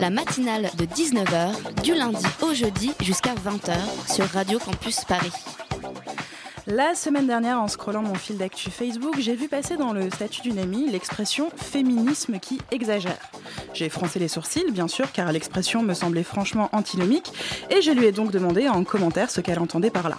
La matinale de 19h, du lundi au jeudi jusqu'à 20h sur Radio Campus Paris. La semaine dernière, en scrollant mon fil d'actu Facebook, j'ai vu passer dans le statut d'une amie l'expression féminisme qui exagère. J'ai froncé les sourcils, bien sûr, car l'expression me semblait franchement antinomique, et je lui ai donc demandé en commentaire ce qu'elle entendait par là.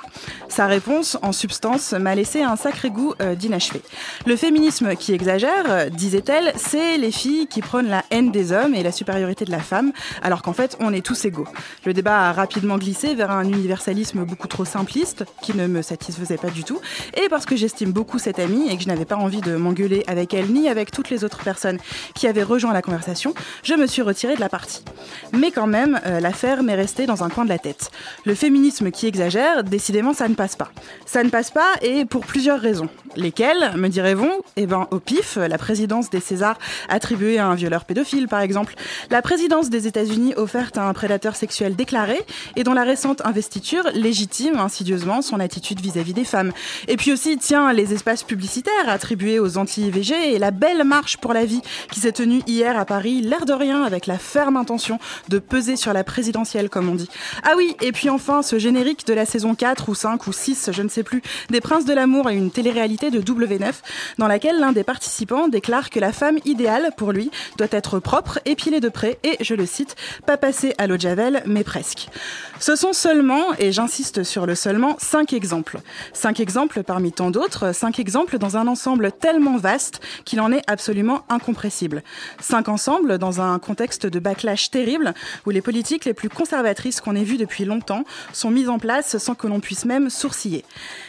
Sa réponse, en substance, m'a laissé un sacré goût euh, d'inachevé. Le féminisme qui exagère, euh, disait-elle, c'est les filles qui prônent la haine des hommes et la supériorité de la femme, alors qu'en fait, on est tous égaux. Le débat a rapidement glissé vers un universalisme beaucoup trop simpliste, qui ne me satisfaisait pas du tout, et parce que j'estime beaucoup cette amie et que je n'avais pas envie de m'engueuler avec elle ni avec toutes les autres personnes qui avaient rejoint la conversation, je me suis retirée de la partie. Mais quand même, euh, l'affaire m'est restée dans un coin de la tête. Le féminisme qui exagère, décidément, ça ne passe pas. Ça ne passe pas et pour plusieurs raisons. Lesquelles, me direz-vous? Eh ben, au pif, la présidence des Césars attribuée à un violeur pédophile, par exemple. La présidence des États-Unis offerte à un prédateur sexuel déclaré et dont la récente investiture légitime insidieusement son attitude vis-à-vis des femmes. Et puis aussi, tiens, les espaces publicitaires attribués aux anti-IVG et la belle marche pour la vie qui s'est tenue hier à Paris, de rien, avec la ferme intention de peser sur la présidentielle, comme on dit. Ah oui, et puis enfin, ce générique de la saison 4 ou 5 ou 6, je ne sais plus, des Princes de l'amour et une télé-réalité de W9, dans laquelle l'un des participants déclare que la femme idéale, pour lui, doit être propre, épilée de près et, je le cite, pas passer à l'eau de Javel, mais presque. Ce sont seulement, et j'insiste sur le seulement, cinq exemples. Cinq exemples parmi tant d'autres, cinq exemples dans un ensemble tellement vaste qu'il en est absolument incompressible. Cinq ensembles dans un contexte de backlash terrible où les politiques les plus conservatrices qu'on ait vues depuis longtemps sont mises en place sans que l'on puisse même sourciller.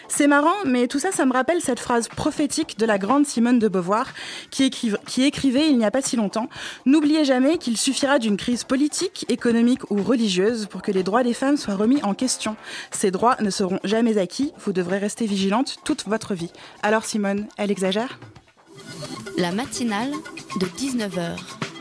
C'est marrant, mais tout ça, ça me rappelle cette phrase prophétique de la grande Simone de Beauvoir qui écrivait il n'y a pas si longtemps N'oubliez jamais qu'il suffira d'une crise politique, économique ou religieuse pour que les droits des femmes soient remis en question. Ces droits ne seront jamais acquis, vous devrez rester vigilante toute votre vie. Alors Simone, elle exagère? La matinale de 19h,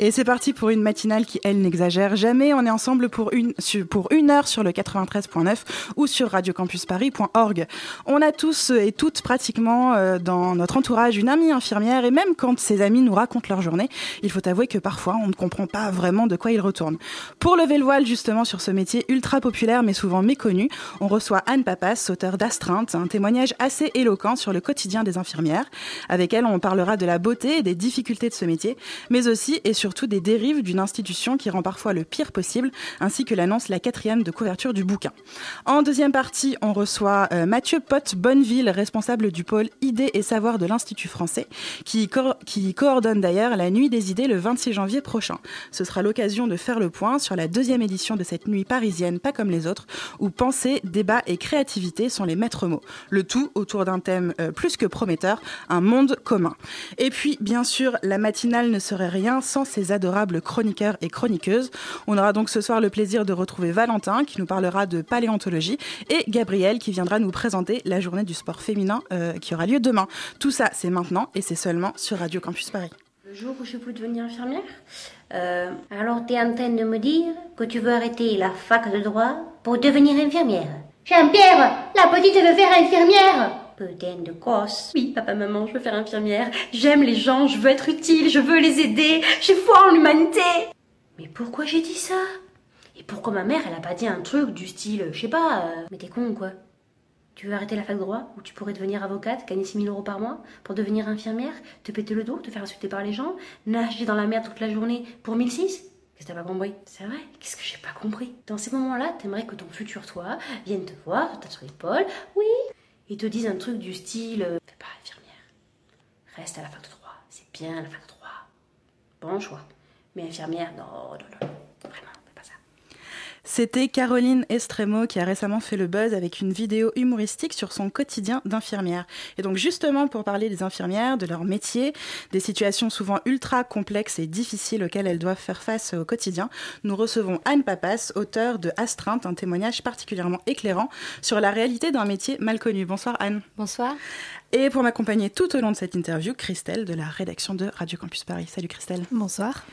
Et c'est parti pour une matinale qui, elle, n'exagère jamais. On est ensemble pour une, pour une heure sur le 93.9 ou sur radiocampusparis.org. On a tous et toutes pratiquement euh, dans notre entourage une amie infirmière et même quand ces amis nous racontent leur journée, il faut avouer que parfois on ne comprend pas vraiment de quoi ils retournent. Pour lever le voile justement sur ce métier ultra populaire mais souvent méconnu, on reçoit Anne Papas, auteure d'Astreinte, un témoignage assez éloquent sur le quotidien des infirmières. Avec elle, on parlera de la beauté et des difficultés de ce métier, mais aussi et surtout des dérives d'une institution qui rend parfois le pire possible, ainsi que l'annonce la quatrième de couverture du bouquin. En deuxième partie, on reçoit euh, Mathieu Potte Bonneville, responsable du pôle Idées et Savoir de l'Institut français, qui coordonne d'ailleurs la Nuit des idées le 26 janvier prochain. Ce sera l'occasion de faire le point sur la deuxième édition de cette nuit parisienne, pas comme les autres, où pensée, débat et créativité sont les maîtres mots. Le tout autour d'un thème euh, plus que prometteur, un monde commun. Et puis, bien sûr, la matinale ne serait rien sans ces adorables chroniqueurs et chroniqueuses. On aura donc ce soir le plaisir de retrouver Valentin qui nous parlera de paléontologie et Gabriel qui viendra nous présenter la journée du sport féminin euh, qui aura lieu demain. Tout ça, c'est maintenant et c'est seulement sur Radio Campus Paris. Le jour où je peux devenir infirmière? Euh, Alors tu es en train de me dire que tu veux arrêter la fac de droit pour devenir infirmière Jean-Pierre, la petite veut faire infirmière Putain de gosse. Oui, papa, maman, je veux faire infirmière. J'aime les gens, je veux être utile, je veux les aider. J'ai foi en l'humanité. Mais pourquoi j'ai dit ça? Et pourquoi ma mère, elle a pas dit un truc du style, je sais pas, euh, mais t'es con ou quoi? Tu veux arrêter la fac de droit où tu pourrais devenir avocate, gagner 6 000 euros par mois pour devenir infirmière, te péter le dos, te faire insulter par les gens, nager dans la merde toute la journée pour 1006 Qu'est-ce que t'as pas compris? C'est vrai? Qu'est-ce que j'ai pas compris? Dans ces moments-là, t'aimerais que ton futur toi vienne te voir, sur l'épaule, oui, et te dise un truc du style euh, Fais pas infirmière, reste à la fac de droit, c'est bien la fac de droit. Bon choix. Mais infirmière, non, non, non, vraiment. C'était Caroline Estremo qui a récemment fait le buzz avec une vidéo humoristique sur son quotidien d'infirmière. Et donc justement pour parler des infirmières, de leur métier, des situations souvent ultra complexes et difficiles auxquelles elles doivent faire face au quotidien, nous recevons Anne Papas, auteure de Astreinte, un témoignage particulièrement éclairant sur la réalité d'un métier mal connu. Bonsoir Anne. Bonsoir. Et pour m'accompagner tout au long de cette interview, Christelle de la rédaction de Radio Campus Paris. Salut Christelle. Bonsoir.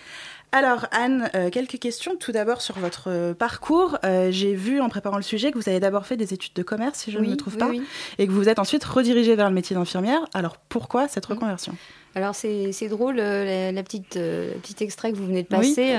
Alors Anne, euh, quelques questions. Tout d'abord sur votre euh, parcours. Euh, j'ai vu en préparant le sujet que vous avez d'abord fait des études de commerce, si je ne me trouve pas, et que vous êtes ensuite redirigée vers le métier d'infirmière. Alors pourquoi cette reconversion? Alors c'est drôle, la, petite, petit extrait que vous venez de passer.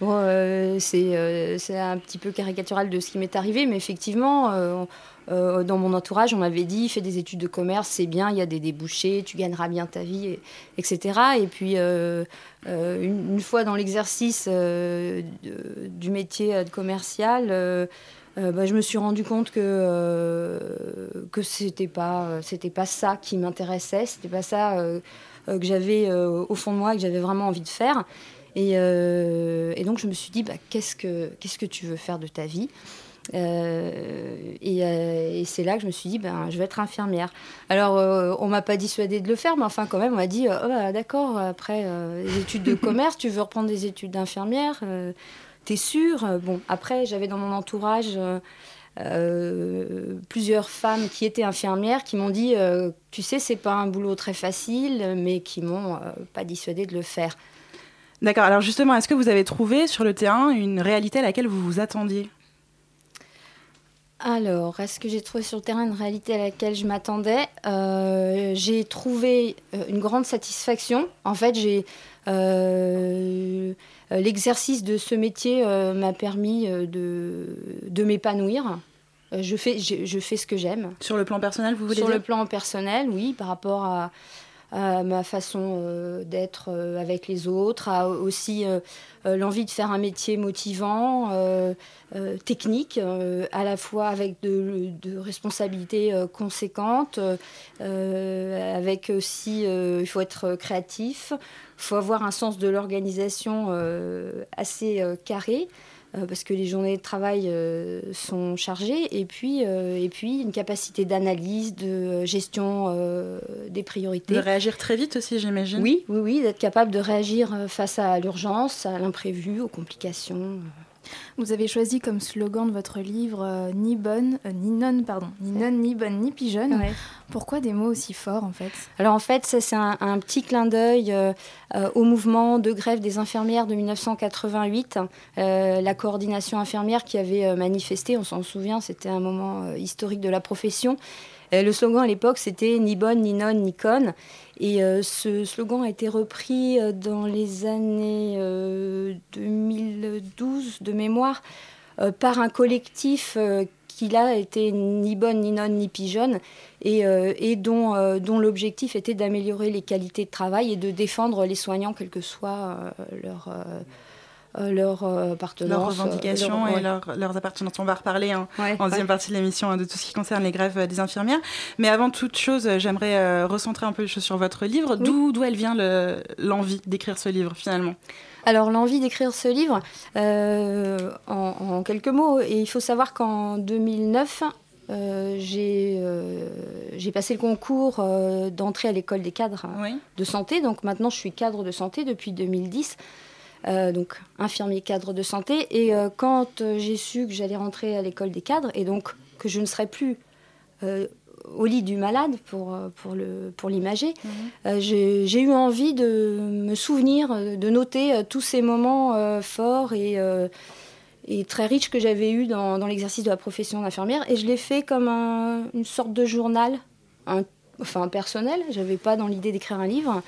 C'est un petit peu caricatural de ce qui m'est arrivé, mais effectivement, euh, dans mon entourage, on m'avait dit fais des études de commerce, c'est bien, il y a des débouchés, tu gagneras bien ta vie, etc. Et puis, euh, euh, une, fois dans l'exercice du métier de commercial, bah, je me suis rendu compte que pas c'était pas ça qui m'intéressait, c'était pas ça que j'avais au fond de moi, que j'avais vraiment envie de faire. Et, et, donc je me suis dit, bah, qu'est-ce que que tu veux faire de ta vie euh, euh, et, c'est là que je me suis dit, ben, je vais être infirmière. Alors, euh, on m'a pas dissuadé de le faire, mais enfin, quand même, on m'a dit, oh, bah, d'accord, après les études de commerce, tu veux reprendre des études d'infirmière, t'es sûre? Bon, après, j'avais dans mon entourage plusieurs femmes qui étaient infirmières qui m'ont dit, tu sais, c'est pas un boulot très facile, mais qui m'ont pas dissuadé de le faire. D'accord. Alors justement, est-ce que vous avez trouvé sur le terrain une réalité à laquelle vous vous attendiez? Alors, est-ce que j'ai trouvé sur le terrain une réalité à laquelle je m'attendais? Euh, J'ai trouvé euh, une grande satisfaction. En fait, j'ai euh, l'exercice de ce métier m'a permis de, de m'épanouir. Je fais, je, fais ce que j'aime. Sur le plan personnel, vous voulez Sur dire? le plan personnel, oui, par rapport à, ma façon euh, d'être euh, avec les autres, aussi euh, l'envie de faire un métier motivant, technique, à la fois avec de, de responsabilités conséquentes, avec aussi, il faut être créatif, il faut avoir un sens de l'organisation assez carré. Euh, parce que les journées de travail euh, sont chargées, et puis, euh, et puis une capacité d'analyse, de gestion des priorités. De réagir très vite aussi, j'imagine. Oui, oui, oui, d'être capable de réagir face à l'urgence, à l'imprévu, aux complications. Vous avez choisi comme slogan de votre livre euh, ni bonne, euh, ni non, pardon, ni non, ni bonne, ni pigeonne. Pourquoi des mots aussi forts en fait? Alors en fait, ça c'est un, petit clin d'œil euh, au mouvement de grève des infirmières de 1988, la coordination infirmière qui avait manifesté, on s'en souvient, c'était un moment historique de la profession. Le slogan à l'époque c'était ni bonne, ni non, ni conne. Et euh, ce slogan a été repris euh, dans les années 2012 euh, de mémoire par un collectif qui là était ni bonne, ni non, ni pigeonne, et, dont, dont l'objectif était d'améliorer les qualités de travail et de défendre les soignants, quelle que soit leur euh, leur euh, appartenance. Leurs revendications et leurs appartenances. On va reparler hein, en deuxième partie de l'émission hein, de tout ce qui concerne les grèves des infirmières. Mais avant toute chose, j'aimerais euh, recentrer un peu les choses sur votre livre. D'où elle vient l'envie d'écrire ce livre finalement? Alors l'envie d'écrire ce livre, en, quelques mots, et il faut savoir qu'en 2009, j'ai passé le concours d'entrée à l'école des cadres de santé. Donc maintenant, je suis cadre de santé depuis 2010. Euh, donc infirmier cadre de santé. Et euh, quand euh, j'ai su que j'allais rentrer à l'école des cadres, et donc que je ne serais plus au lit du malade pour, pour, le, pour l'imager, mhm. j'ai, eu envie de me souvenir, de noter tous ces moments forts et, et très riches que j'avais eus dans, dans, l'exercice de la profession d'infirmière. Et je l'ai fait comme une sorte de journal, un, enfin personnel. J'avais pas dans l'idée d'écrire un livre.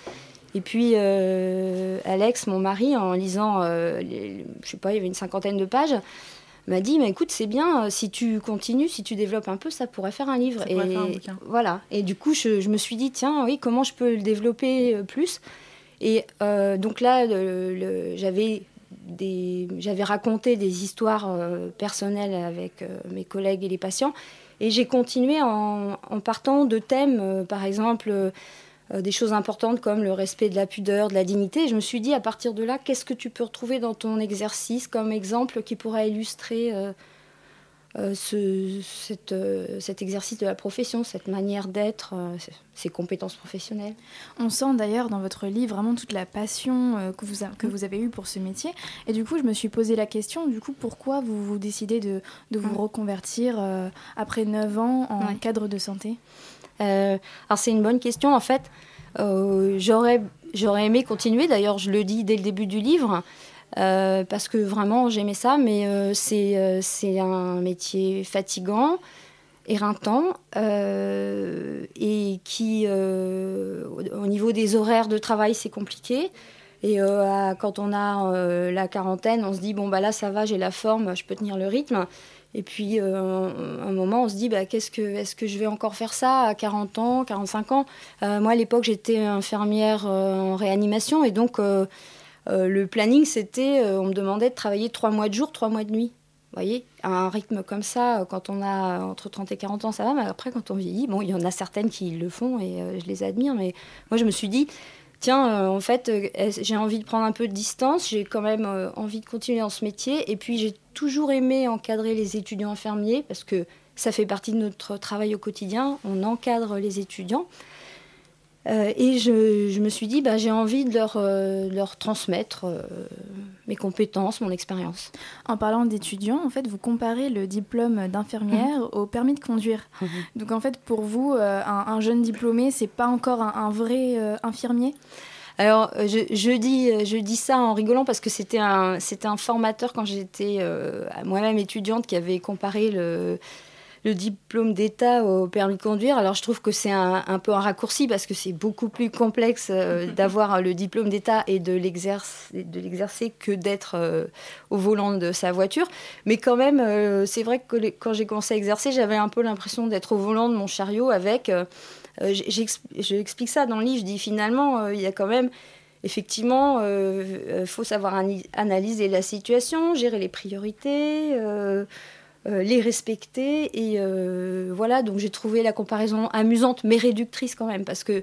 Et puis euh, Alex, mon mari, en lisant, euh, je sais pas, il y avait une cinquantaine de pages, m'a dit, mais écoute, c'est bien, euh, si tu continues, si tu développes un peu, ça pourrait faire un livre. et faire un bouquin. voilà. Et du coup, je, me suis dit, tiens, oui, comment je peux le développer plus? Et donc là, j'avais des, j'avais raconté des histoires personnelles avec mes collègues et les patients, et j'ai continué en, en, partant de thèmes, par exemple des choses importantes comme le respect de la pudeur, de la dignité. je me suis dit, à partir de là, qu'est-ce que tu peux retrouver dans ton exercice comme exemple qui pourrait illustrer euh, ce, euh, cet exercice de la profession, cette manière d'être, euh, ces compétences professionnelles? On sent d'ailleurs dans votre livre vraiment toute la passion que, vous que vous avez eue pour ce métier. Et du coup, je me suis posé la question, du coup, pourquoi vous, vous décidez de, de vous reconvertir après 9 ans en cadre de santé? Alors c'est une bonne question. En fait, j'aurais, j'aurais aimé continuer, d'ailleurs je le dis dès le début du livre. Euh, parce que vraiment j'aimais ça, mais euh, euh, c'est un métier fatigant, éreintant, et qui, au niveau des horaires de travail, c'est compliqué. Et quand on a la quarantaine, on se dit, bon, bah là, ça va, j'ai la forme, je peux tenir le rythme. Et puis, à un moment, on se dit, bah, qu'est-ce que, est-ce que je vais encore faire ça à 40 ans, 45 ans? Moi, à l'époque, j'étais infirmière en réanimation, et donc euh, le planning, c'était, euh, on me demandait de travailler trois mois de jour, trois mois de nuit. Vous voyez, à un rythme comme ça, quand on a entre 30 et 40 ans, ça va, mais après, quand on vieillit, bon, il y en a certaines qui le font et euh, je les admire, mais moi, je me suis dit, tiens, en fait, j'ai envie de prendre un peu de distance, j'ai quand même envie de continuer dans ce métier, et puis j'ai toujours aimé encadrer les étudiants infirmiers, parce que ça fait partie de notre travail au quotidien, on encadre les étudiants. Euh, et je, me suis dit, bah, j'ai envie de leur, euh, leur transmettre euh, mes compétences, mon expérience. En parlant d'étudiants, en fait, vous comparez le diplôme d'infirmière mhm. au permis de conduire. Mhm. Donc, en fait, pour vous, un, jeune diplômé, c'est pas encore un, vrai infirmier? Alors, je, je, dis, je dis ça en rigolant parce que c'était un, un formateur quand j'étais moi-même étudiante qui avait comparé le, le diplôme d'État au permis de conduire. Alors je trouve que c'est un, peu un raccourci parce que c'est beaucoup plus complexe euh, d'avoir le diplôme d'État et de l'exercer que d'être euh, au volant de sa voiture. Mais quand même, euh, c'est vrai que quand j'ai commencé à exercer, j'avais un peu l'impression d'être au volant de mon chariot avec... J'explique ça dans le livre, je dis finalement, il y a quand même effectivement, il faut savoir analyser la situation, gérer les priorités, euh, les respecter. Et euh, voilà, donc j'ai trouvé la comparaison amusante, mais réductrice quand même, parce que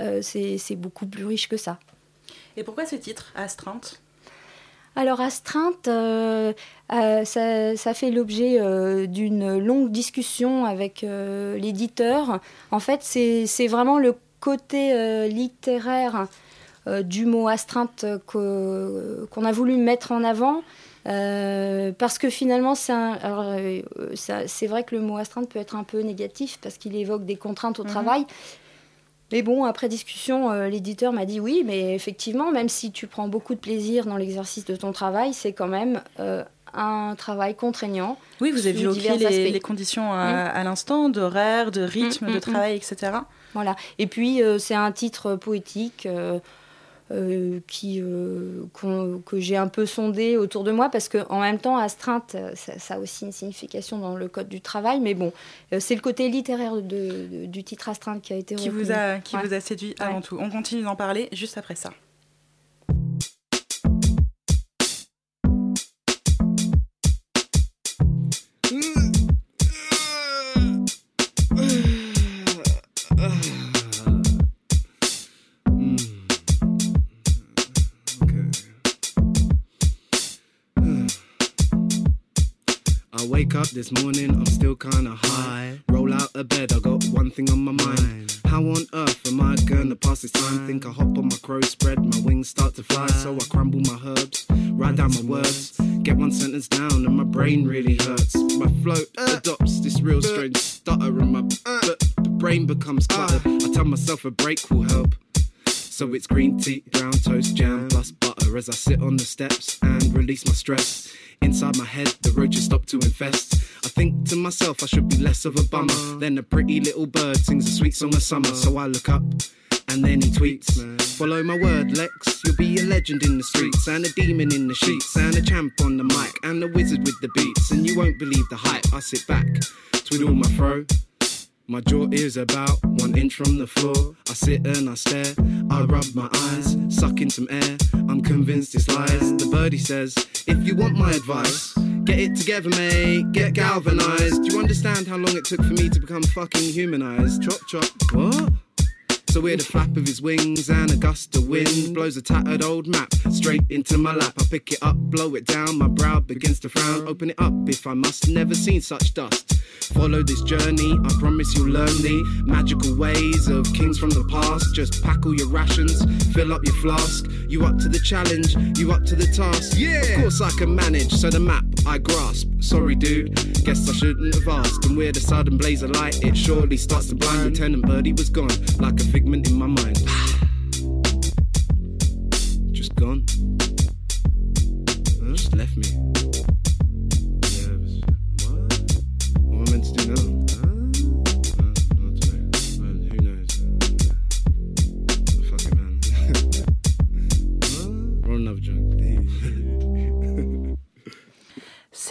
euh, c'est beaucoup plus riche que ça. Et pourquoi ce titre, Astreinte? Alors Astreinte, ça, ça, fait l'objet d'une longue discussion avec l'éditeur. En fait, c'est vraiment le côté littéraire du mot astreinte qu'on a voulu mettre en avant. Euh, parce que finalement, euh, c'est vrai que le mot astreinte peut être un peu négatif parce qu'il évoque des contraintes au mhm. travail. Mais bon, après discussion, euh, l'éditeur m'a dit oui, mais effectivement, même si tu prends beaucoup de plaisir dans l'exercice de ton travail, c'est quand même un travail contraignant. Oui, vous avez évoqué les, les, conditions à, mm. l'instant, d'horaire, de rythme, mm, de mm, travail, etc. Voilà. Et puis, c'est un titre poétique. Euh, qui, euh, que j'ai un peu sondé autour de moi parce qu'en même temps, astreinte, ça, a aussi une signification dans le code du travail, mais bon, euh, c'est le côté littéraire de, du titre astreinte qui a été qui vous a qui vous a séduit avant tout. On continue d'en parler juste après ça. Wake up this morning, I'm still kinda high. Roll out of bed, I got one thing on my mind. How on earth am I gonna pass this time? Think I hop on my crow spread, my wings start to fly. So I crumble my herbs, write down my words, get one sentence down, and my brain really hurts. My flow adopts this real strange stutter, and my brain becomes cluttered. I tell myself a break will help. So it's green tea, brown toast, jam, plus butter as I sit on the steps and release my stress. Inside my head, the roaches stop to infest. I think to myself, I should be less of a bummer. Then a pretty little bird sings a sweet song of summer. So I look up, and then he tweets Follow my word, Lex. You'll be a legend in the streets, and a demon in the sheets, and a champ on the mic, and a wizard with the beats. And you won't believe the hype. I sit back, twiddle my throat. My jaw is about one inch from the floor. I sit and I stare. I rub my eyes, suck in some air. Convinced it's lies. The birdie says, If you want my advice, get it together, mate. Get galvanized. Do you understand how long it took for me to become fucking humanized? Chop, chop. What? So we're the flap of his wings and a gust of wind blows a tattered old map straight into my lap. I pick it up, blow it down, my brow begins to frown. Open it up if I must, never seen such dust. Follow this journey, I promise you'll learn the magical ways of kings from the past. Just pack all your rations, fill up your flask. You up to the challenge, you up to the task. Yeah, of course I can manage. So the map I grasp. Sorry, dude, guess I shouldn't have asked. And with a sudden blaze of light, it surely starts to blind. Lieutenant Birdie was gone, like a figment in my mind. Just gone. Just left me.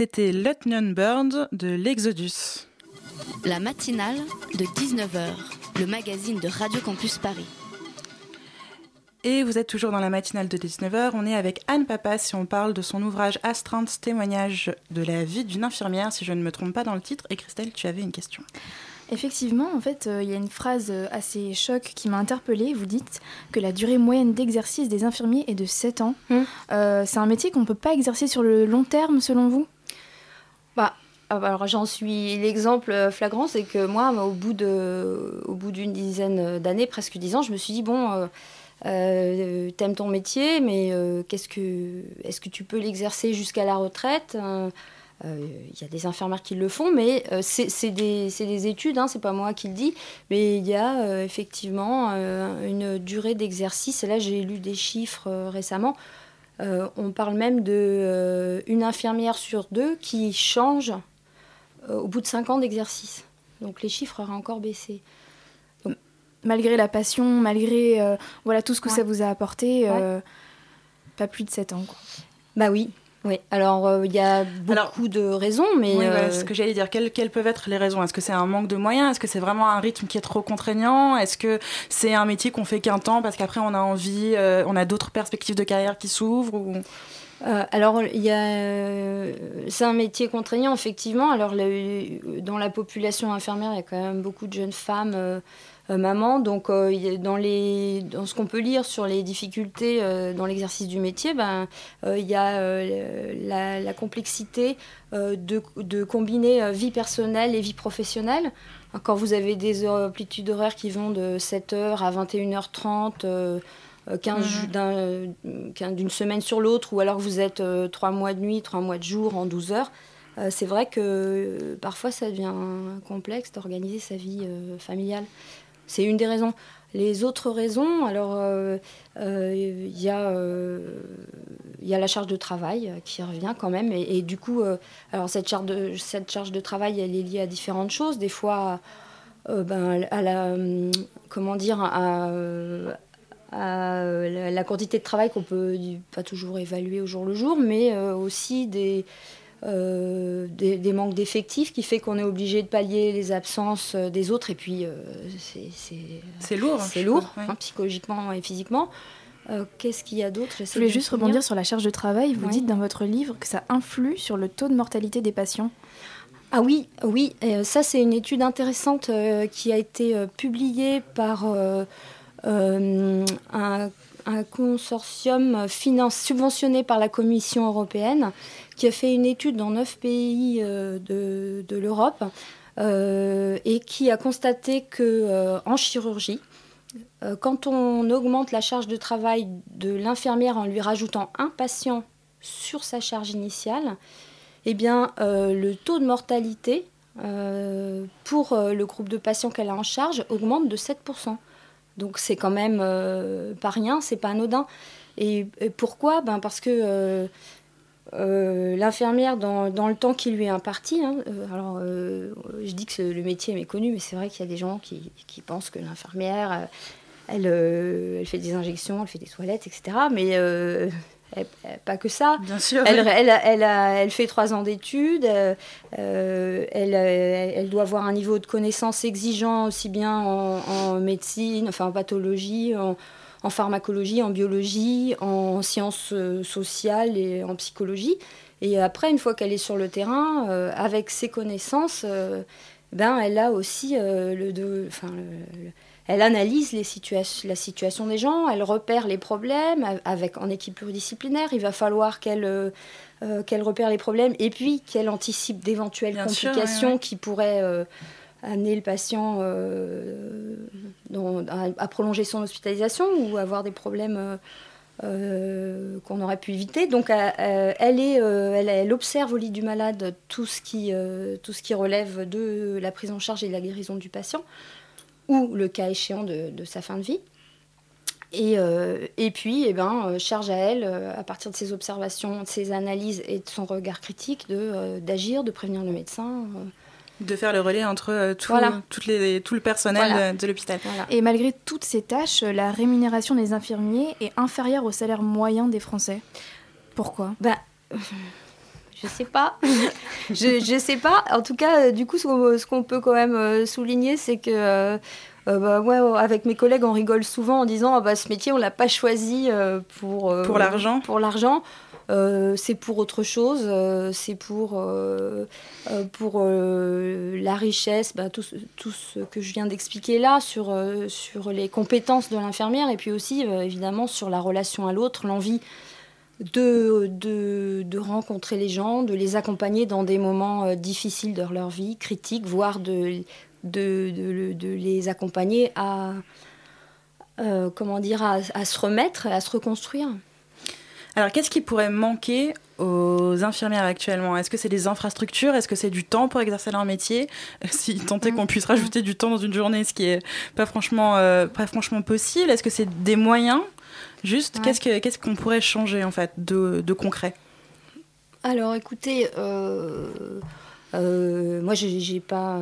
C'était Lieutenant Bird de l'Exodus. La matinale de 19h, le magazine de Radio Campus Paris. Et vous êtes toujours dans la matinale de 19h. On est avec Anne Papas si on parle de son ouvrage Astreinte, témoignage de la vie d'une infirmière, si je ne me trompe pas dans le titre. Et Christelle, tu avais une question. Effectivement, en fait, euh, il y a une phrase euh, assez choc qui m'a interpellée. Vous dites que la durée moyenne d'exercice des infirmiers est de 7 ans. Euh, c'est un métier qu'on ne peut pas exercer sur le long terme, selon vous? Alors j'en suis l'exemple flagrant, c'est que moi, au bout de, au bout d'une dizaine d'années, presque dix ans, je me suis dit bon, euh, euh, t'aimes ton métier, mais euh, qu'est-ce que, est-ce que tu peux l'exercer jusqu'à la retraite il y a des infirmières qui le font, mais c'est, des, des études, hein, c'est pas moi qui le dis, mais il y a effectivement une durée d'exercice. Là, j'ai lu des chiffres récemment. Euh, on parle même de euh, une infirmière sur deux qui change euh, au bout de 5 ans d'exercice. Donc les chiffres auraient encore baissé. Malgré la passion, malgré euh, voilà tout ce que Ouais. ça vous a apporté, Ouais. euh, pas plus de 7 ans. Quoi. Bah oui, oui. Alors euh, il y a beaucoup de raisons, mais Oui, euh, ce que j'allais dire. Quelles, quelles peuvent être les raisons? Est-ce que c'est un manque de moyens? Est-ce que c'est vraiment un rythme qui est trop contraignant? Est-ce que c'est un métier qu'on fait qu'un temps parce qu'après on a envie, euh, on a d'autres perspectives de carrière qui s'ouvrent ou... Euh, alors, il y a, euh, c'est un métier contraignant, effectivement. Alors, le- dans la population infirmière, il y a quand même beaucoup de jeunes femmes euh, euh, mamans. Donc, euh, dans, les, dans ce qu'on peut lire sur les difficultés euh, dans l'exercice du métier, ben, il y a la, la complexité de, de combiner vie personnelle et vie professionnelle. Quand vous avez des amplitudes horaires qui vont de 7h à 21h30, euh, euh, 15 Mhm. ju- d'un, euh, qu'un- d'une semaine sur l'autre, ou alors vous êtes euh, trois mois de nuit, trois mois de jour en 12 heures, euh, c'est vrai que euh, parfois ça devient complexe d'organiser sa vie familiale. C'est une des raisons. Les autres raisons, alors euh, euh, il y, a, euh, il y a la charge de travail euh, qui revient quand même, et, du coup, euh, cette charge, de, travail, elle est liée à différentes choses. Des fois, euh, ben, à la, comment dire, à, euh, quantité de travail qu'on peut pas toujours évaluer au jour le jour, mais euh, aussi des, euh, des, des manques d'effectifs qui fait qu'on est obligé de pallier les absences euh, des autres et puis euh, c'est- c'est C'est lourd, c'est je lourd hein, psychologiquement et physiquement. Euh, Qu'est-ce qu'il y a d'autre? Je voulais juste rebondir sur la charge de travail. Vous Oui. dites dans votre livre que ça influe sur le taux de mortalité des patients. Ah oui, oui, ça c'est une étude intéressante euh, qui a été euh, publiée par euh, euh, un, un consortium subventionné par la Commission européenne qui a fait une étude dans neuf pays euh, de, l'Europe euh, et qui a constaté que euh, en chirurgie, quand on augmente la charge de travail de l'infirmière en lui rajoutant un patient sur sa charge initiale, eh bien, le taux de mortalité pour le groupe de patients qu'elle a en charge augmente de 7%. Donc c'est quand même euh, pas rien, c'est pas anodin. Et, pourquoi? Ben Parce que euh, euh, l'infirmière, dans, dans le temps qui lui est imparti, hein, alors je dis que le métier est méconnu, mais c'est vrai qu'il y a des gens qui, qui pensent que l'infirmière, elle, elle fait des injections, elle fait des toilettes, etc. Mais pas que ça. Bien sûr. Elle, elle, elle, a- elle fait trois ans d'études, euh, euh, elle, euh, elle doit avoir un niveau de connaissance exigeant aussi bien en, en médecine, enfin en pathologie, en, en pharmacologie, en biologie, en sciences sociales et en psychologie. Et après, une fois qu'elle est sur le terrain, euh, avec ses connaissances, euh, ben, elle a aussi le, de- enfin, le- le- elle analyse les la situation des gens, elle repère les problèmes avec, en équipe pluridisciplinaire. Il va falloir qu'elle qu'elle repère les problèmes et puis qu'elle anticipe d'éventuelles complications qui pourraient amener le patient à, prolonger son hospitalisation ou avoir des problèmes euh, qu'on aurait pu éviter. Donc euh, euh, elle, est, elle, observe au lit du malade tout ce, qui, tout ce qui relève de la prise en charge et de la guérison du patient, ou le cas échéant de, sa fin de vie. Et, et puis, eh ben, charge à elle, à partir de ses observations, de ses analyses et de son regard critique, d'agir, de, prévenir le médecin. De faire le relais entre euh, tout, toutes les, tout le personnel de, l'hôpital. Et malgré toutes ces tâches, la rémunération des infirmiers est inférieure au salaire moyen des Français. Pourquoi? Bah, Je sais pas. je, ne sais pas. En tout cas, euh, du coup, ce qu'on peut quand même euh, souligner, c'est que. bah, ouais, avec mes collègues, on rigole souvent en disant ah bah, ce métier, on l'a pas choisi pour pour l'argent. Pour l'argent. Euh, c'est pour autre chose, euh, c'est pour, euh, pour la richesse, bah, tout, tout, ce que je viens d'expliquer là sur, sur les compétences de l'infirmière et puis aussi évidemment sur la relation à l'autre, l'envie de, de, de, rencontrer les gens, de les accompagner dans des moments difficiles de leur vie, critiques, voire de, de, de les accompagner à, comment dire, à, à se remettre, à se reconstruire. Alors, qu'est-ce qui pourrait manquer aux infirmières actuellement? Est-ce que c'est des infrastructures? Est-ce que c'est du temps pour exercer leur métier? Si tant est qu'on puisse rajouter du temps dans une journée, ce qui est pas franchement, euh, pas franchement possible. Est-ce que c'est des moyens? Juste, qu'est-ce qu'on pourrait changer en fait de, concret? Alors, écoutez. Euh, euh, moi, j'ai pas.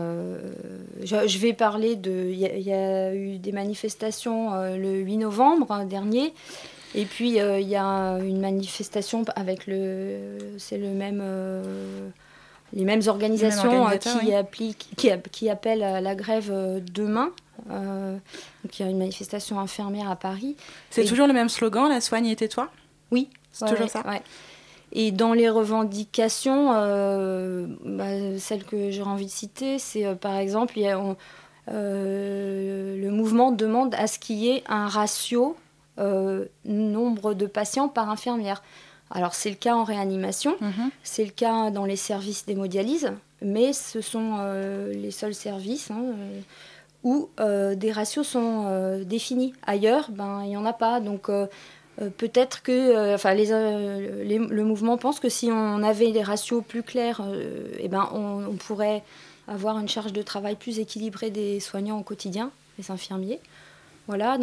je vais parler de. Il y, a eu des manifestations le 8 novembre hein, dernier. Et puis euh, il y a une manifestation avec le, c'est le même, euh, les mêmes organisations euh, qui, appliquent, qui, qui, appellent à la grève demain. Donc il y a une manifestation infirmière à Paris. C'est toujours le même slogan, la soigne et tais-toi Oui. C'est toujours ça? Et dans les revendications, bah, celle que j'ai envie de citer, c'est par exemple, il y a, le mouvement demande à ce qu'il y ait un ratio euh, nombre de patients par infirmière. Alors c'est le cas en réanimation, mhm. c'est le cas dans les services d'hémodialyse, mais ce sont euh, les seuls services hein, euh, où des ratios sont définis. Ailleurs, ben, il n'y en a pas. Donc peut-être que enfin, le mouvement pense que si on avait des ratios plus clairs, eh ben, on, pourrait avoir une charge de travail plus équilibrée des soignants au quotidien, les infirmiers. Voilà,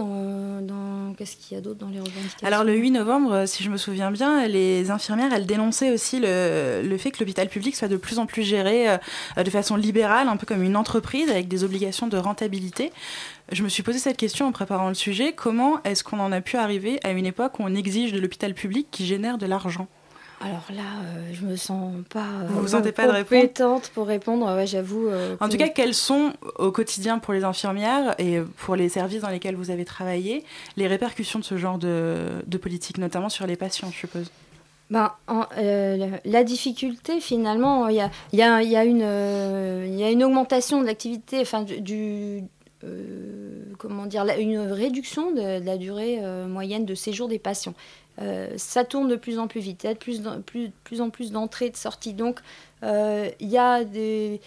qu'est-ce qu'il y a d'autre dans les revendications? Alors le 8 novembre, si je me souviens bien, les infirmières, elles dénonçaient aussi le, fait que l'hôpital public soit de plus en plus géré euh, de façon libérale, un peu comme une entreprise avec des obligations de rentabilité. Je me suis posé cette question en préparant le sujet. Comment est-ce qu'on en a pu arriver à une époque où on exige de l'hôpital public qui génère de l'argent? Alors là, euh, je me sens pas, euh, vous, vous sentez pas compétente pour répondre. Ouais, j'avoue. Euh, en tout cas, quelles sont au quotidien pour les infirmières et pour les services dans lesquels vous avez travaillé les répercussions de ce genre de, politique, notamment sur les patients, je suppose? Ben, la difficulté, finalement, il y a, y, a, y, a une, y a une augmentation de l'activité, enfin, du, comment dire, une réduction de, la durée moyenne de séjour des patients. Euh, ça tourne de plus en plus vite, il y a de plus, plus, en plus d'entrées et de sorties. Donc, euh, il y a des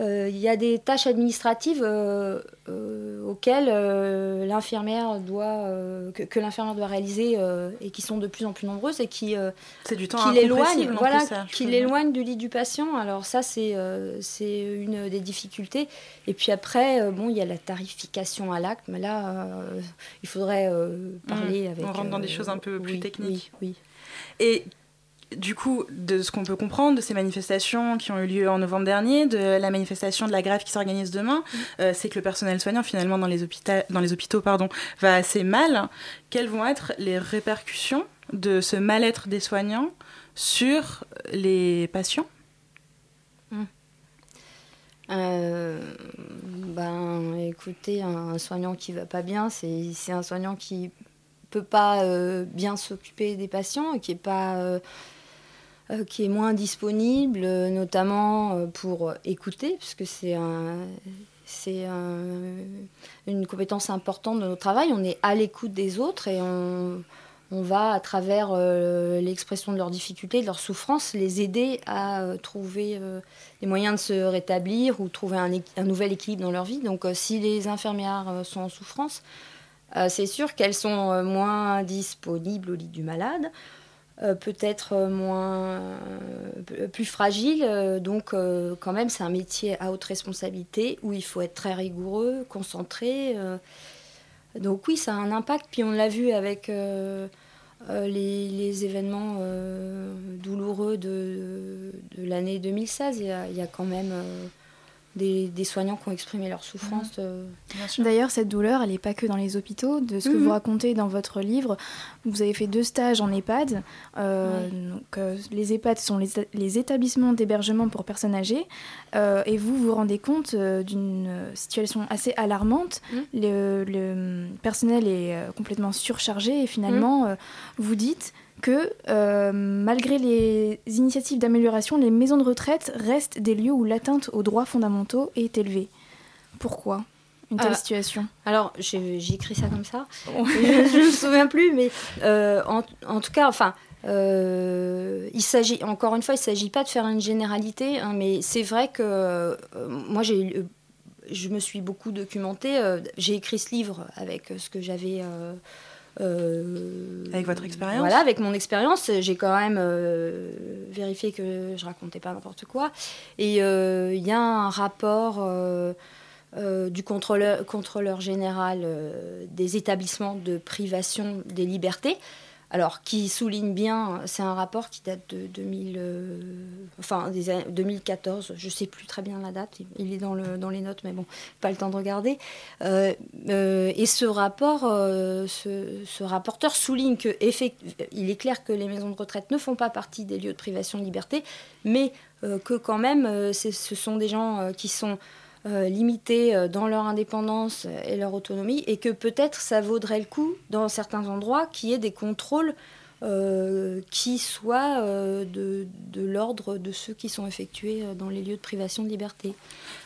il y a des tâches administratives euh, euh, auxquelles l'infirmière doit, que, l'infirmière doit réaliser et qui sont de plus en plus nombreuses et qui, c'est du temps qui l'éloignent, voilà, qui l'éloignent du lit du patient. Alors ça, c'est c'est une des difficultés. Et puis après, bon, il y a la tarification à l'acte, mais là, il faudrait parler avec. On rentre dans des choses un peu plus techniques. Oui, oui. Et du coup, de ce qu'on peut comprendre de ces manifestations qui ont eu lieu en novembre dernier, de la manifestation de la grève qui s'organise demain, euh, c'est que le personnel soignant, finalement, dans les, hôpitaux, dans les hôpitaux pardon, va assez mal. Quelles vont être les répercussions de ce mal-être des soignants sur les patients? Mm. euh, ben, écoutez, un, soignant qui va pas bien, c'est un soignant qui peut pas euh, bien s'occuper des patients, qui est pas euh, qui est moins disponible, euh, notamment euh, pour écouter, puisque c'est c'est une compétence importante de notre travail. On est à l'écoute des autres et on, va, à travers euh, l'expression de leurs difficultés, de leurs souffrances, les aider à euh, trouver euh, des moyens de se rétablir ou trouver un nouvel équilibre dans leur vie. Donc si les infirmières sont en souffrance, c'est sûr qu'elles sont moins disponibles au lit du malade. Peut-être moins plus fragiles. donc quand même, c'est un métier à haute responsabilité où il faut être très rigoureux, concentré. donc oui, ça a un impact. Puis on l'a vu avec euh, les, événements euh, douloureux de, l'année 2016. Il y, a, il y, a, quand même des, soignants qui ont exprimé leur souffrance. Euh, D'ailleurs, cette douleur, elle n'est pas que dans les hôpitaux. De ce que vous mhm. racontez dans votre livre, vous avez fait deux stages en EHPAD. Euh, donc, euh, les EHPAD sont les, établissements d'hébergement pour personnes âgées. et vous vous rendez compte d'une situation assez alarmante. Mhm. Le, personnel est complètement surchargé et finalement, mhm. vous dites que euh, malgré les initiatives d'amélioration, les maisons de retraite restent des lieux où l'atteinte aux droits fondamentaux est élevée. Pourquoi une telle euh, situation? Alors, j'ai écrit ça comme ça. je ne me souviens plus, mais euh, en, tout cas, enfin, il s'agit, encore une fois, il ne s'agit pas de faire une généralité, hein, mais c'est vrai que moi, j'ai je me suis beaucoup documentée. j'ai écrit ce livre avec ce que j'avais euh, avec votre expérience Voilà, avec mon expérience, j'ai quand même euh, vérifié que je racontais pas n'importe quoi. Et euh, il y a un rapport du contrôleur, contrôleur général des établissements de privation des libertés alors qui souligne bien, c'est un rapport qui date de 2000, enfin, des 2014, je ne sais plus très bien la date, il est dans, le, dans les notes, mais bon, pas le temps de regarder. Euh, euh, et ce rapport, euh, ce, rapporteur souligne que il est clair que les maisons de retraite ne font pas partie des lieux de privation de liberté, mais que quand même, ce sont des gens qui sont euh, limités euh, dans leur indépendance et leur autonomie, et que peut-être ça vaudrait le coup, dans certains endroits, qu'il y ait des contrôles euh, qui soient de, de l'ordre de ceux qui sont effectués dans les lieux de privation de liberté.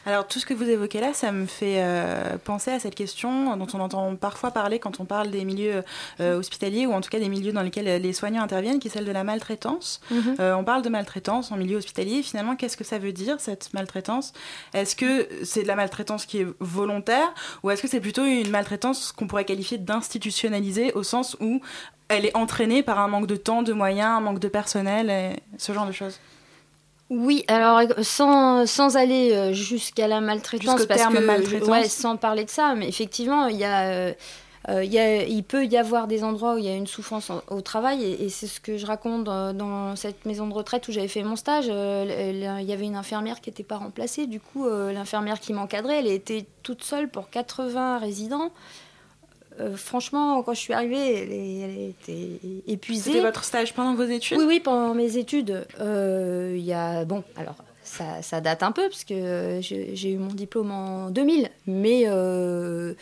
Alors tout ce que vous évoquez là, ça me fait euh, penser à cette question dont on entend parfois parler quand on parle des milieux euh, hospitaliers ou en tout cas des milieux dans lesquels les soignants interviennent, qui est celle de la maltraitance. Mhm. Euh, on parle de maltraitance en milieu hospitalier. Finalement, qu'est-ce que ça veut dire cette maltraitance? Est-ce que c'est de la maltraitance qui est volontaire ou est-ce que c'est plutôt une maltraitance qu'on pourrait qualifier d'institutionnalisée au sens où elle est entraînée par un manque de temps, de moyens, un manque de personnel, et ce genre de choses oui, alors sans, sans aller euh, jusqu'à la maltraitance, parce que maltraitance. Ouais, sans parler de ça, mais effectivement, il y a, euh, euh, il, y a, il peut y avoir des endroits où il y a une souffrance au travail, et, c'est ce que je raconte dans, cette maison de retraite où j'avais fait mon stage. il y avait une infirmière qui n'était pas remplacée, du coup, l'infirmière qui m'encadrait, elle était toute seule pour 80 résidents. Euh, franchement, quand je suis arrivée, elle, était épuisée. C'était votre stage pendant vos études? Oui, oui, pendant mes études. Euh, il y a, bon, alors ça, date un peu parce que j'ai eu mon diplôme en 2000, mais euh,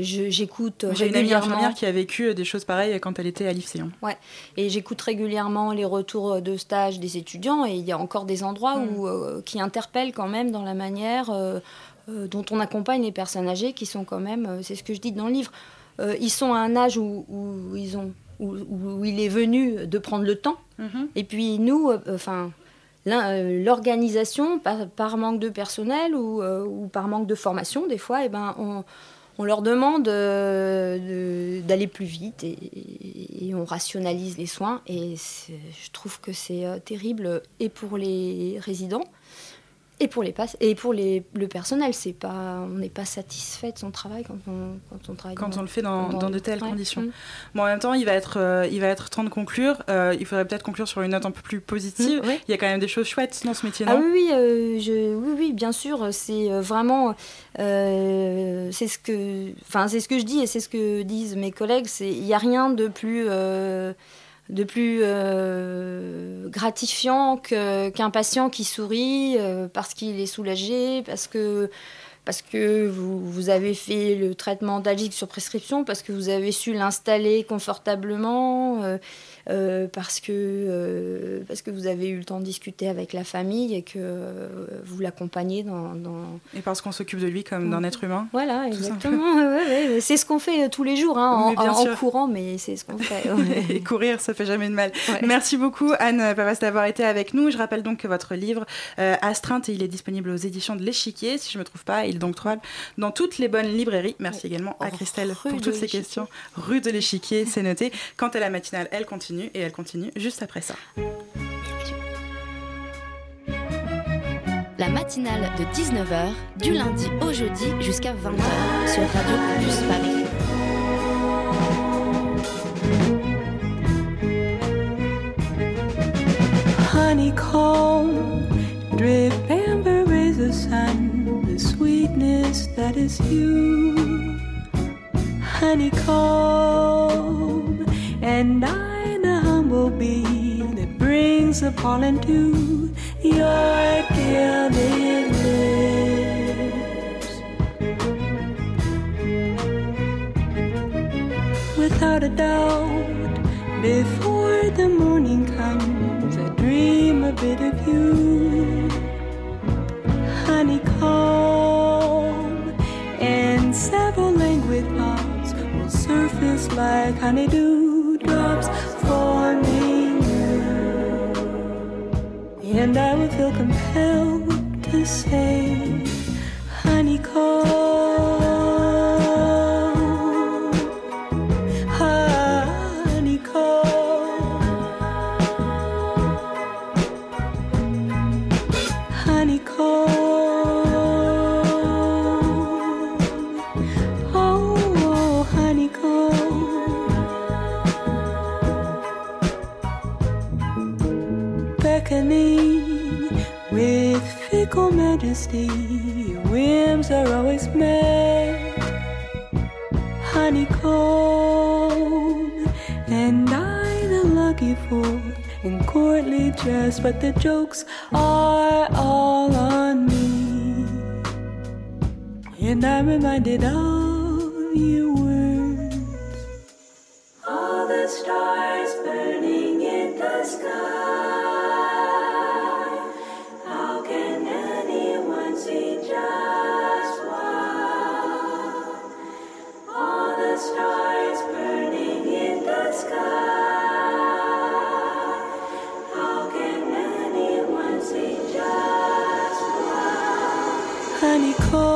j'écoute régulièrement. J'ai une infirmière qui a vécu des choses pareilles quand elle était à l'IFSEON. Ouais, et j'écoute régulièrement les retours de stage des étudiants et il y a encore des endroits mm. où, qui interpellent quand même dans la manière euh, dont on accompagne les personnes âgées qui sont quand même, euh, c'est ce que je dis dans le livre, euh, ils sont à un âge où, ils ont, où, il est venu de prendre le temps. Mhm. Et puis nous, enfin, l'organisation, par, manque de personnel ou, par manque de formation, des fois, eh ben, on, on leur demande d'aller plus vite et, et, on rationalise les soins. Et je trouve que c'est terrible et pour les résidents et pour les et pour les, le personnel, c'est pas, on n'est pas satisfait de son travail quand on, quand on travaille. Quand on le fait dans, dans, de telles conditions. Mm. Bon, en même temps, il va être, euh, il va être temps de conclure. Euh, il faudrait peut-être conclure sur une note un peu plus positive. Mm, il y a quand même des choses chouettes dans ce métier, ah non ah, oui, euh, je, oui, oui, bien sûr. C'est vraiment, c'est ce que, enfin, c'est ce que je dis et c'est ce que disent mes collègues. C'est, il n'y a rien de plus de plus euh, gratifiant qu'un patient qui sourit euh, parce qu'il est soulagé, parce que, vous, vous avez fait le traitement d'algique sur prescription, parce que vous avez su l'installer confortablement. Parce, que, parce que vous avez eu le temps de discuter avec la famille et que vous l'accompagnez dans, Et parce qu'on s'occupe de lui comme d'un être humain Voilà, exactement. c'est ce qu'on fait tous les jours, hein, en, courant, mais c'est ce qu'on fait. et courir, ça fait jamais de mal. Merci beaucoup, Anne Pavas, d'avoir été avec nous. Je rappelle donc que votre livre, Astreinte, il est disponible aux éditions de l'Échiquier, si je ne me trouve pas. Il est donc trouvable dans toutes les bonnes librairies. Merci également à Christelle pour toutes ces questions. Rue de l'Échiquier, c'est noté. Quant à la matinale, elle continue et elle continue juste après ça. La matinale de 19h, du lundi au jeudi jusqu'à 20h sur Radio Campus Paris. Honeycomb, drip amber is the sun, the sweetness that is you. Honeycomb, and I humble that brings the pollen to your gilded lips. Without a doubt, before the morning comes, I dream a bit of you, honeycomb, and several languid thoughts will surface like honeydew and I would feel compelled to say, majesty, your whims are always met. Honeycomb, and I the lucky fool in courtly dress, but the jokes are all on me. And I'm reminded of honeycomb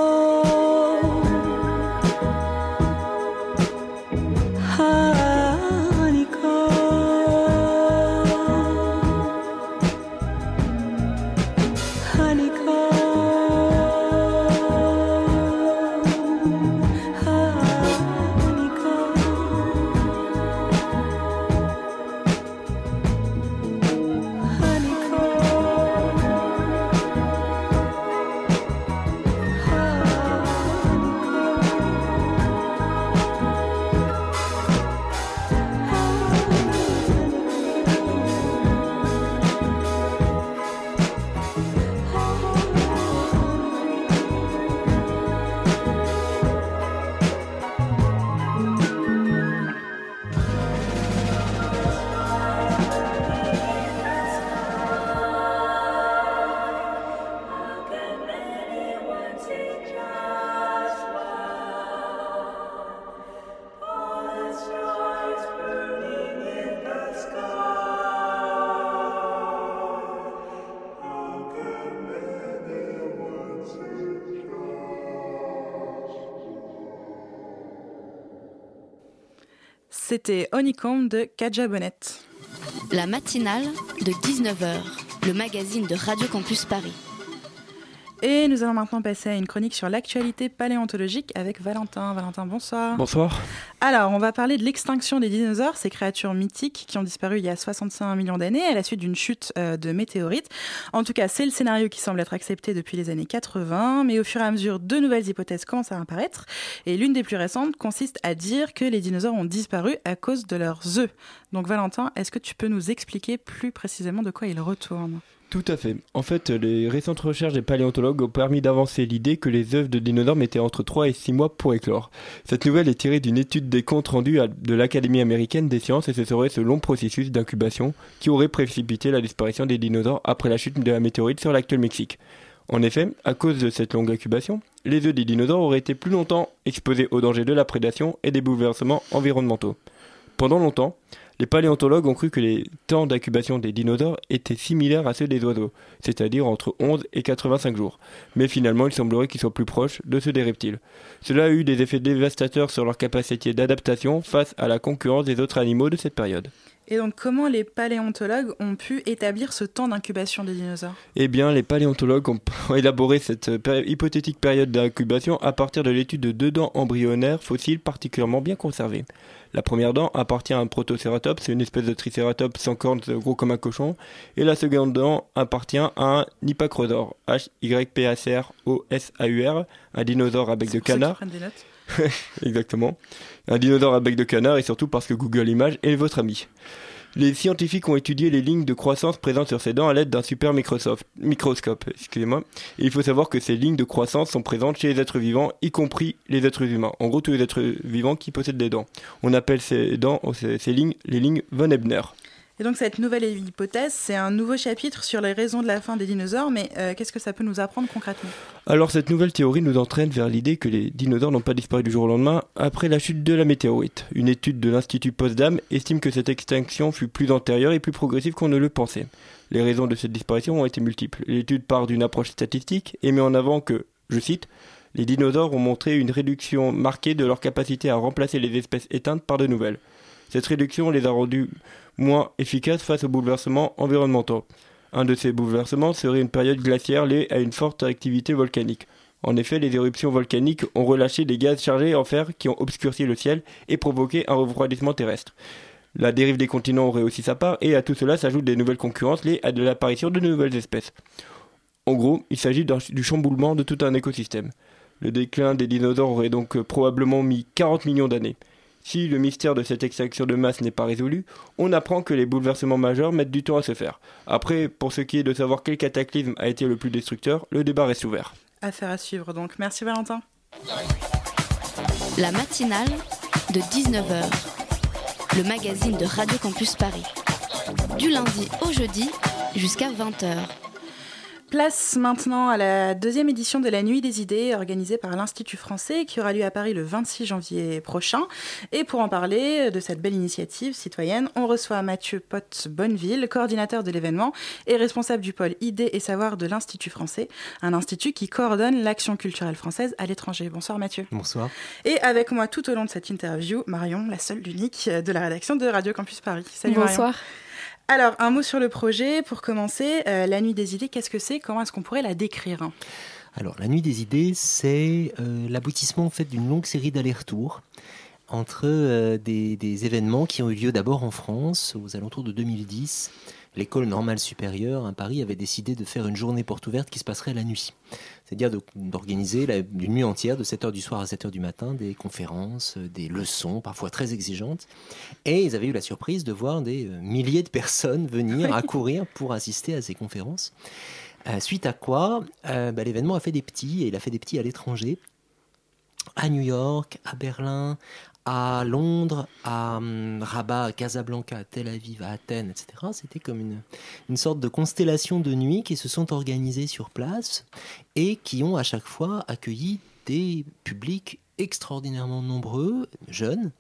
C'était Honeycomb de Kaja Bonnet. La matinale de 19h, le magazine de Radio Campus Paris. Et nous allons maintenant passer à une chronique sur l'actualité paléontologique avec Valentin. Valentin, bonsoir. Bonsoir. Alors, on va parler de l'extinction des dinosaures, ces créatures mythiques qui ont disparu il y a 65 millions d'années à la suite d'une chute euh, de météorites. En tout cas, c'est le scénario qui semble être accepté depuis les années 80, mais au fur et à mesure, de nouvelles hypothèses commencent à apparaître. Et l'une des plus récentes consiste à dire que les dinosaures ont disparu à cause de leurs œufs. Donc, Valentin, est-ce que tu peux nous expliquer plus précisément de quoi ils retournent? Tout à fait. En fait, les récentes recherches des paléontologues ont permis d'avancer l'idée que les œufs de dinosaures mettaient entre 3 et 6 mois pour éclore. Cette nouvelle est tirée d'une étude des comptes rendus de l'Académie américaine des sciences et ce serait ce long processus d'incubation qui aurait précipité la disparition des dinosaures après la chute de la météorite sur l'actuel Mexique. En effet, à cause de cette longue incubation, les œufs des dinosaures auraient été plus longtemps exposés aux dangers de la prédation et des bouleversements environnementaux. Pendant longtemps, les paléontologues ont cru que les temps d'incubation des dinosaures étaient similaires à ceux des oiseaux, c'est-à-dire entre 11 et 85 jours. Mais finalement, il semblerait qu'ils soient plus proches de ceux des reptiles. Cela a eu des effets dévastateurs sur leur capacité d'adaptation face à la concurrence des autres animaux de cette période. Et donc, comment les paléontologues ont pu établir ce temps d'incubation des dinosaures? Eh bien, les paléontologues ont élaboré cette hypothétique période d'incubation à partir de l'étude de deux dents embryonnaires fossiles particulièrement bien conservées. La première dent appartient à un protocératops, c'est une espèce de tricératops sans cornes gros comme un cochon, et la seconde dent appartient à un Hypacrosaure, H-Y-P-A-C-R-O-S-A-U-R, un dinosaure à bec de canard. Exactement. Un dinosaure à bec de canard et surtout parce que Google Images est votre ami. Les scientifiques ont étudié les lignes de croissance présentes sur ces dents à l'aide d'un super microscope. Excusez-moi. Et il faut savoir que ces lignes de croissance sont présentes chez les êtres vivants, y compris les êtres humains. En gros, tous les êtres vivants qui possèdent des dents. On appelle ces dents, ces lignes, les lignes von Ebner. Et donc cette nouvelle hypothèse, c'est un nouveau chapitre sur les raisons de la fin des dinosaures, mais euh, qu'est-ce que ça peut nous apprendre concrètement? Alors cette nouvelle théorie nous entraîne vers l'idée que les dinosaures n'ont pas disparu du jour au lendemain après la chute de la météorite. Une étude de l'Institut Potsdam estime que cette extinction fut plus antérieure et plus progressive qu'on ne le pensait. Les raisons de cette disparition ont été multiples. L'étude part d'une approche statistique et met en avant que, je cite, les dinosaures ont montré une réduction marquée de leur capacité à remplacer les espèces éteintes par de nouvelles. Cette réduction les a rendues moins efficaces face aux bouleversements environnementaux. Un de ces bouleversements serait une période glaciaire liée à une forte activité volcanique. En effet, les éruptions volcaniques ont relâché des gaz chargés en fer qui ont obscurci le ciel et provoqué un refroidissement terrestre. La dérive des continents aurait aussi sa part, et à tout cela s'ajoutent des nouvelles concurrences liées à l'apparition de nouvelles espèces. En gros, il s'agit du chamboulement de tout un écosystème. Le déclin des dinosaures aurait donc probablement mis 40 millions d'années. Si le mystère de cette extinction de masse n'est pas résolu, on apprend que les bouleversements majeurs mettent du temps à se faire. Après, pour ce qui est de savoir quel cataclysme a été le plus destructeur, le débat reste ouvert. Affaire à suivre donc. Merci Valentin. La matinale de 19h, le magazine de Radio Campus Paris. Du lundi au jeudi jusqu'à 20h. Place maintenant à la deuxième édition de la Nuit des idées organisée par l'Institut français qui aura lieu à Paris le 26 janvier prochain. Et pour en parler de cette belle initiative citoyenne, on reçoit Mathieu Potte Bonneville, coordinateur de l'événement et responsable du pôle idées et savoir de l'Institut français, un institut qui coordonne l'action culturelle française à l'étranger. Bonsoir Mathieu. Bonsoir. Et avec moi tout au long de cette interview, Marion, la seule, l'unique de la rédaction de Radio Campus Paris. Salut Bonsoir. Alors, un mot sur le projet. Pour commencer, euh, la nuit des idées, qu'est-ce que c'est? Comment est-ce qu'on pourrait la décrire? Alors, la nuit des idées, c'est euh, l'aboutissement en fait d'une longue série d'allers-retours entre euh, des, événements qui ont eu lieu d'abord en France aux alentours de 2010 l'école normale supérieure à Paris avait décidé de faire une journée porte ouverte qui se passerait la nuit. C'est-à-dire d'organiser une nuit entière, de 7h du soir à 7h du matin, des conférences, des leçons, parfois très exigeantes. Et ils avaient eu la surprise de voir des euh, milliers de personnes venir accourir pour assister à ces conférences. Euh, suite à quoi, euh, bah, l'événement a fait des petits, et il a fait des petits à l'étranger, à New York, à Berlin, à Londres, à hum, Rabat, à Casablanca, à Tel Aviv, à Athènes, etc. C'était comme une, une sorte de constellation de nuit qui se sont organisées sur place et qui ont à chaque fois accueilli des publics extraordinairement nombreux, jeunes,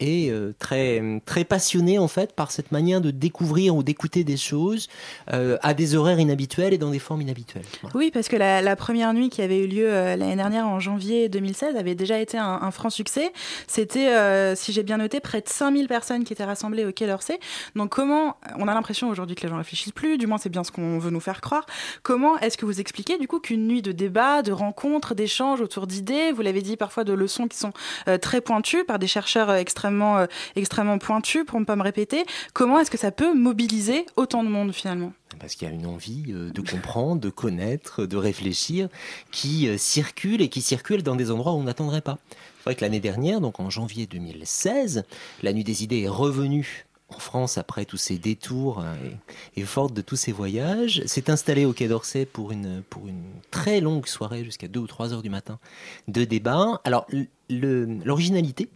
et euh, très, très passionné en fait par cette manière de découvrir ou d'écouter des choses euh, à des horaires inhabituels et dans des formes inhabituelles. Oui, parce que la, première nuit qui avait eu lieu euh, l'année dernière en janvier 2016 avait déjà été un, franc succès. C'était, si j'ai bien noté, près de 5000 personnes qui étaient rassemblées au Quai d'Orsay. Donc comment, on a l'impression aujourd'hui que les gens réfléchissent plus, du moins c'est bien ce qu'on veut nous faire croire. Comment est-ce que vous expliquez du coup qu'une nuit de débat, de rencontres, d'échanges autour d'idées, vous l'avez dit parfois de leçons qui sont très pointues par des chercheurs extrêmement euh, extrêmement, pointu, pour ne pas me répéter. Comment est-ce que ça peut mobiliser autant de monde finalement? Parce qu'il y a une envie euh, de comprendre, de connaître, de réfléchir, qui euh, circule et qui circule dans des endroits où on n'attendrait pas. C'est vrai que l'année dernière, donc en janvier 2016, la Nuit des idées est revenue en France après tous ces détours et, et de tous ces voyages, s'est installée au Quai d'Orsay pour une, pour une très longue soirée jusqu'à 2 ou 3 heures du matin de débat. Alors l'originalité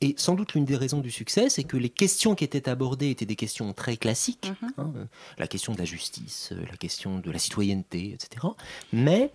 et sans doute l'une des raisons du succès, c'est que les questions qui étaient abordées étaient des questions très classiques, hein, euh, la question de la justice, euh, la question de la citoyenneté, etc. Mais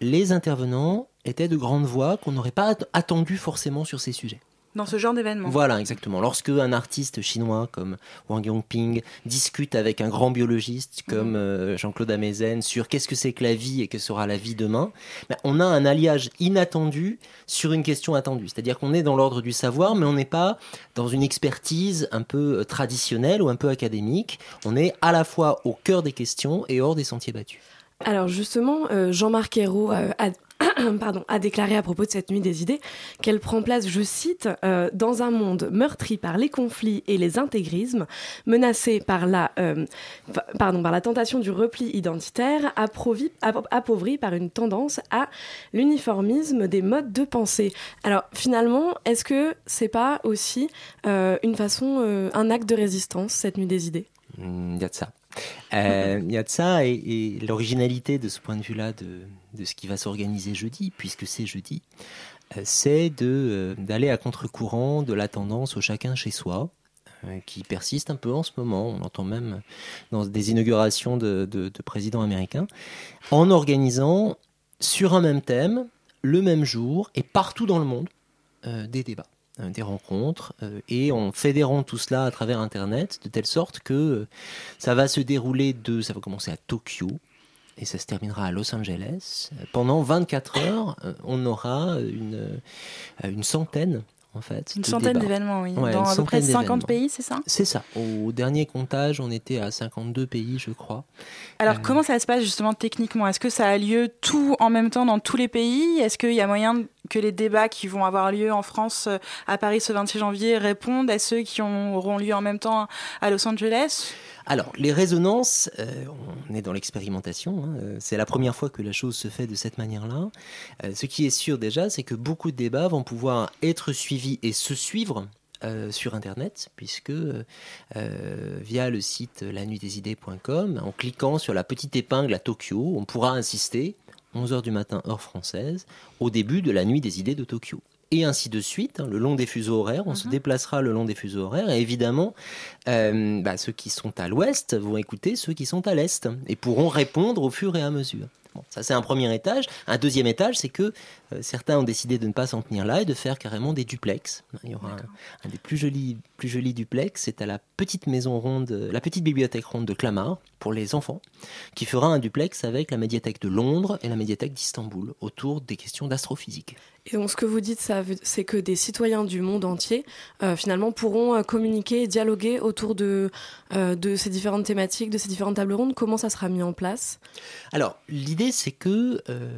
les intervenants étaient de grandes voix qu'on n'aurait pas at- attendues forcément sur ces sujets. Dans ce genre d'événement. Voilà, exactement. Lorsque un artiste chinois comme Wang Yongping discute avec un grand biologiste comme euh, Jean-Claude Amezen sur qu'est-ce que c'est que la vie et que sera la vie demain, ben, on a un alliage inattendu sur une question attendue. C'est-à-dire qu'on est dans l'ordre du savoir, mais on n'est pas dans une expertise un peu euh, traditionnelle ou un peu académique. On est à la fois au cœur des questions et hors des sentiers battus. Alors justement, euh, Jean-Marc Ayrault a, pardon, a déclaré à propos de cette nuit des idées qu'elle prend place, je cite, euh, dans un monde meurtri par les conflits et les intégrismes, menacé par la, euh, pa- pardon, par la tentation du repli identitaire, appauvri par une tendance à l'uniformisme des modes de pensée. Alors finalement, est-ce que c'est pas aussi euh, une façon, un acte de résistance, cette nuit des idées? Il y a de ça. Il y a de ça et, et l'originalité de ce point de vue-là de, de ce qui va s'organiser jeudi, puisque c'est jeudi, euh, c'est euh, d'aller à contre-courant de la tendance au chacun chez soi, euh, qui persiste un peu en ce moment. On l'entend même dans des inaugurations de, de- de présidents américains, en organisant sur un même thème, le même jour et partout dans le monde, des débats des rencontres et en fédérant tout cela à travers Internet de telle sorte que ça va se dérouler de, ça va commencer à Tokyo et ça se terminera à Los Angeles. Euh, Pendant 24 heures, euh, on aura une, euh, une centaine en fait. Une centaine d'événements, oui. Ouais, Dans à peu près centaine 50 d'événements. pays, c'est ça? C'est ça. Au dernier comptage, on était à 52 pays, je crois. Alors, comment ça se passe justement techniquement? Est-ce que ça a lieu tout en même temps dans tous les pays? Est-ce qu'il y a moyen que les débats qui vont avoir lieu en France, euh, à Paris ce 26 janvier, répondent à ceux qui ont- auront lieu en même temps à Los Angeles? Alors, les résonances, euh, on est dans l'expérimentation, hein, euh, c'est la première fois que la chose se fait de cette manière-là. Ce qui est sûr déjà, c'est que beaucoup de débats vont pouvoir être suivis et se suivre sur Internet, puisque via le site lanuitdesidées.com, en cliquant sur la petite épingle à Tokyo, on pourra assister, 11h du matin heure française, au début de la nuit des idées de Tokyo. Et ainsi de suite, hein, le long des fuseaux horaires, on se déplacera le long des fuseaux horaires, et évidemment, euh, bah, ceux qui sont à l'ouest vont écouter ceux qui sont à l'est, et pourront répondre au fur et à mesure. Bon, ça c'est un premier étage. Un deuxième étage, c'est que euh, certains ont décidé de ne pas s'en tenir là et de faire carrément des duplex. Il y aura un, un des plus jolis, plus jolis duplex, c'est à la petite maison ronde, la petite bibliothèque ronde de Clamart pour les enfants, qui fera un duplex avec la médiathèque de Londres et la médiathèque d'Istanbul autour des questions d'astrophysique. Et donc ce que vous dites, ça c'est que des citoyens du monde entier, euh, finalement, pourront euh, communiquer et dialoguer autour de, de ces différentes thématiques, de ces différentes tables rondes. Comment ça sera mis en place? Alors, l'idée, c'est que euh,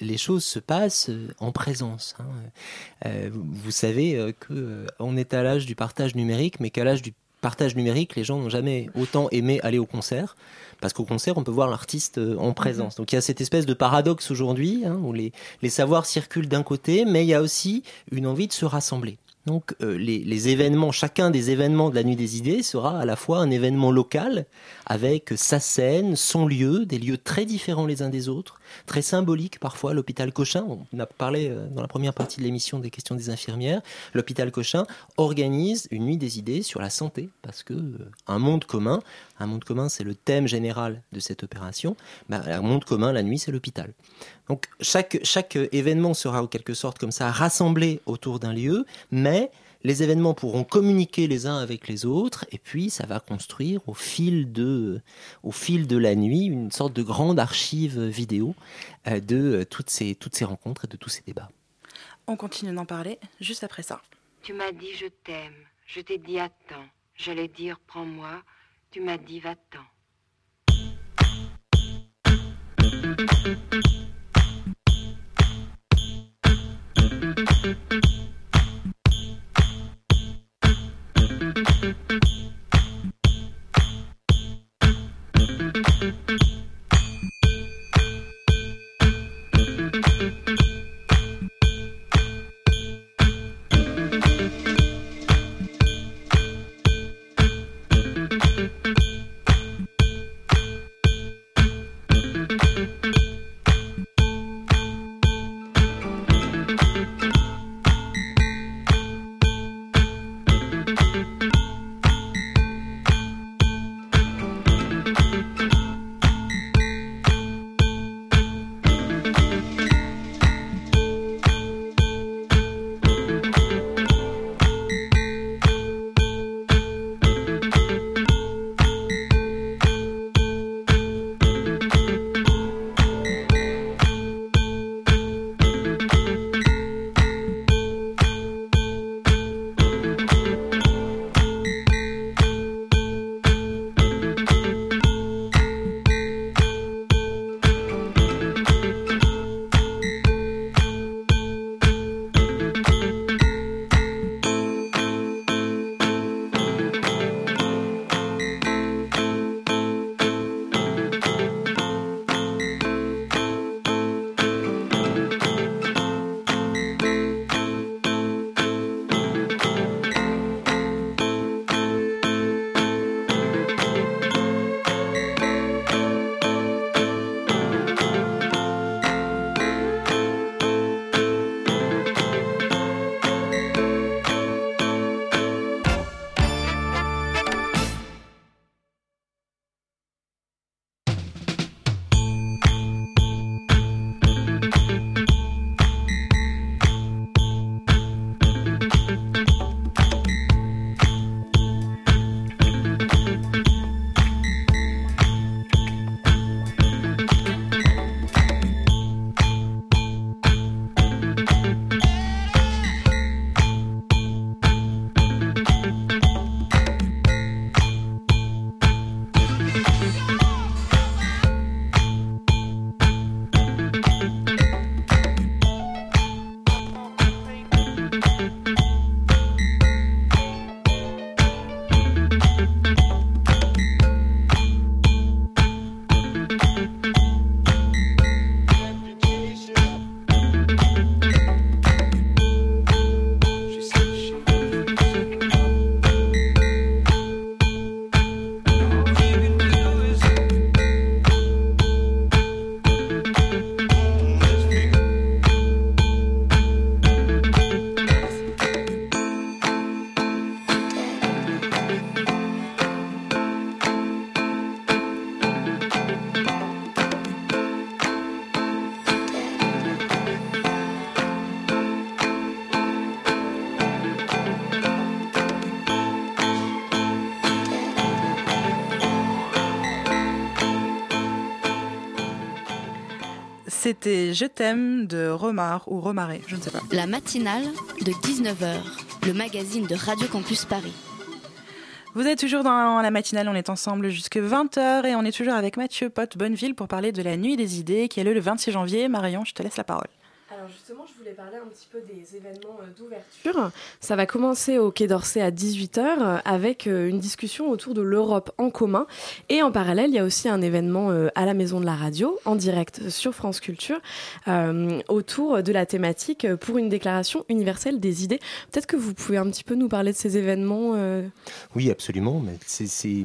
les choses se passent euh, en présence. hein. Euh, vous- savez euh, que euh, on est à l'âge du partage numérique, mais qu'à l'âge du partage numérique, les gens n'ont jamais autant aimé aller au concert, parce qu'au concert, on peut voir l'artiste euh, en présence. Donc il y a cette espèce de paradoxe aujourd'hui, hein, où les, les savoirs circulent d'un côté, mais il y a aussi une envie de se rassembler. Donc euh, les, les événements, chacun des événements de la Nuit des Idées sera à la fois un événement local, avec sa scène, son lieu, des lieux très différents les uns des autres, très symboliques parfois. L'hôpital Cochin, on a parlé euh, dans la première partie de l'émission des questions des infirmières, l'hôpital Cochin organise une Nuit des Idées sur la santé, parce que euh, un monde commun, un monde commun c'est le thème général de cette opération, bah, un monde commun la nuit c'est l'hôpital. Donc chaque, chaque événement sera en quelque sorte comme ça rassemblé autour d'un lieu, mais les événements pourront communiquer les uns avec les autres, et puis ça va construire au fil de, la nuit une sorte de grande archive vidéo euh, de euh, toutes ces, rencontres et de tous ces débats. On continue d'en parler juste après ça. Tu m'as dit je t'aime, je t'ai dit attends, j'allais dire prends-moi, tu m'as dit va-t'en. Je t'aime de Romar ou Romaré, je ne sais pas. La matinale de 19h, le magazine de Radio Campus Paris. Vous êtes toujours dans la matinale, on est ensemble jusque 20h et on est toujours avec Mathieu Pote Bonneville pour parler de la Nuit des idées qui a lieu le 26 janvier. Marion, je te laisse la parole. Alors justement, je voulais parler un petit peu des événements euh, d'ouverture. Ça va commencer au Quai d'Orsay à 18h euh, avec euh, une discussion autour de l'Europe en commun. Et en parallèle, il y a aussi un événement à la Maison de la Radio, en direct sur France Culture, euh, autour de la thématique pour une déclaration universelle des idées. Peut-être que vous pouvez un petit peu nous parler de ces événements. euh, Oui, absolument. mais C'est c'est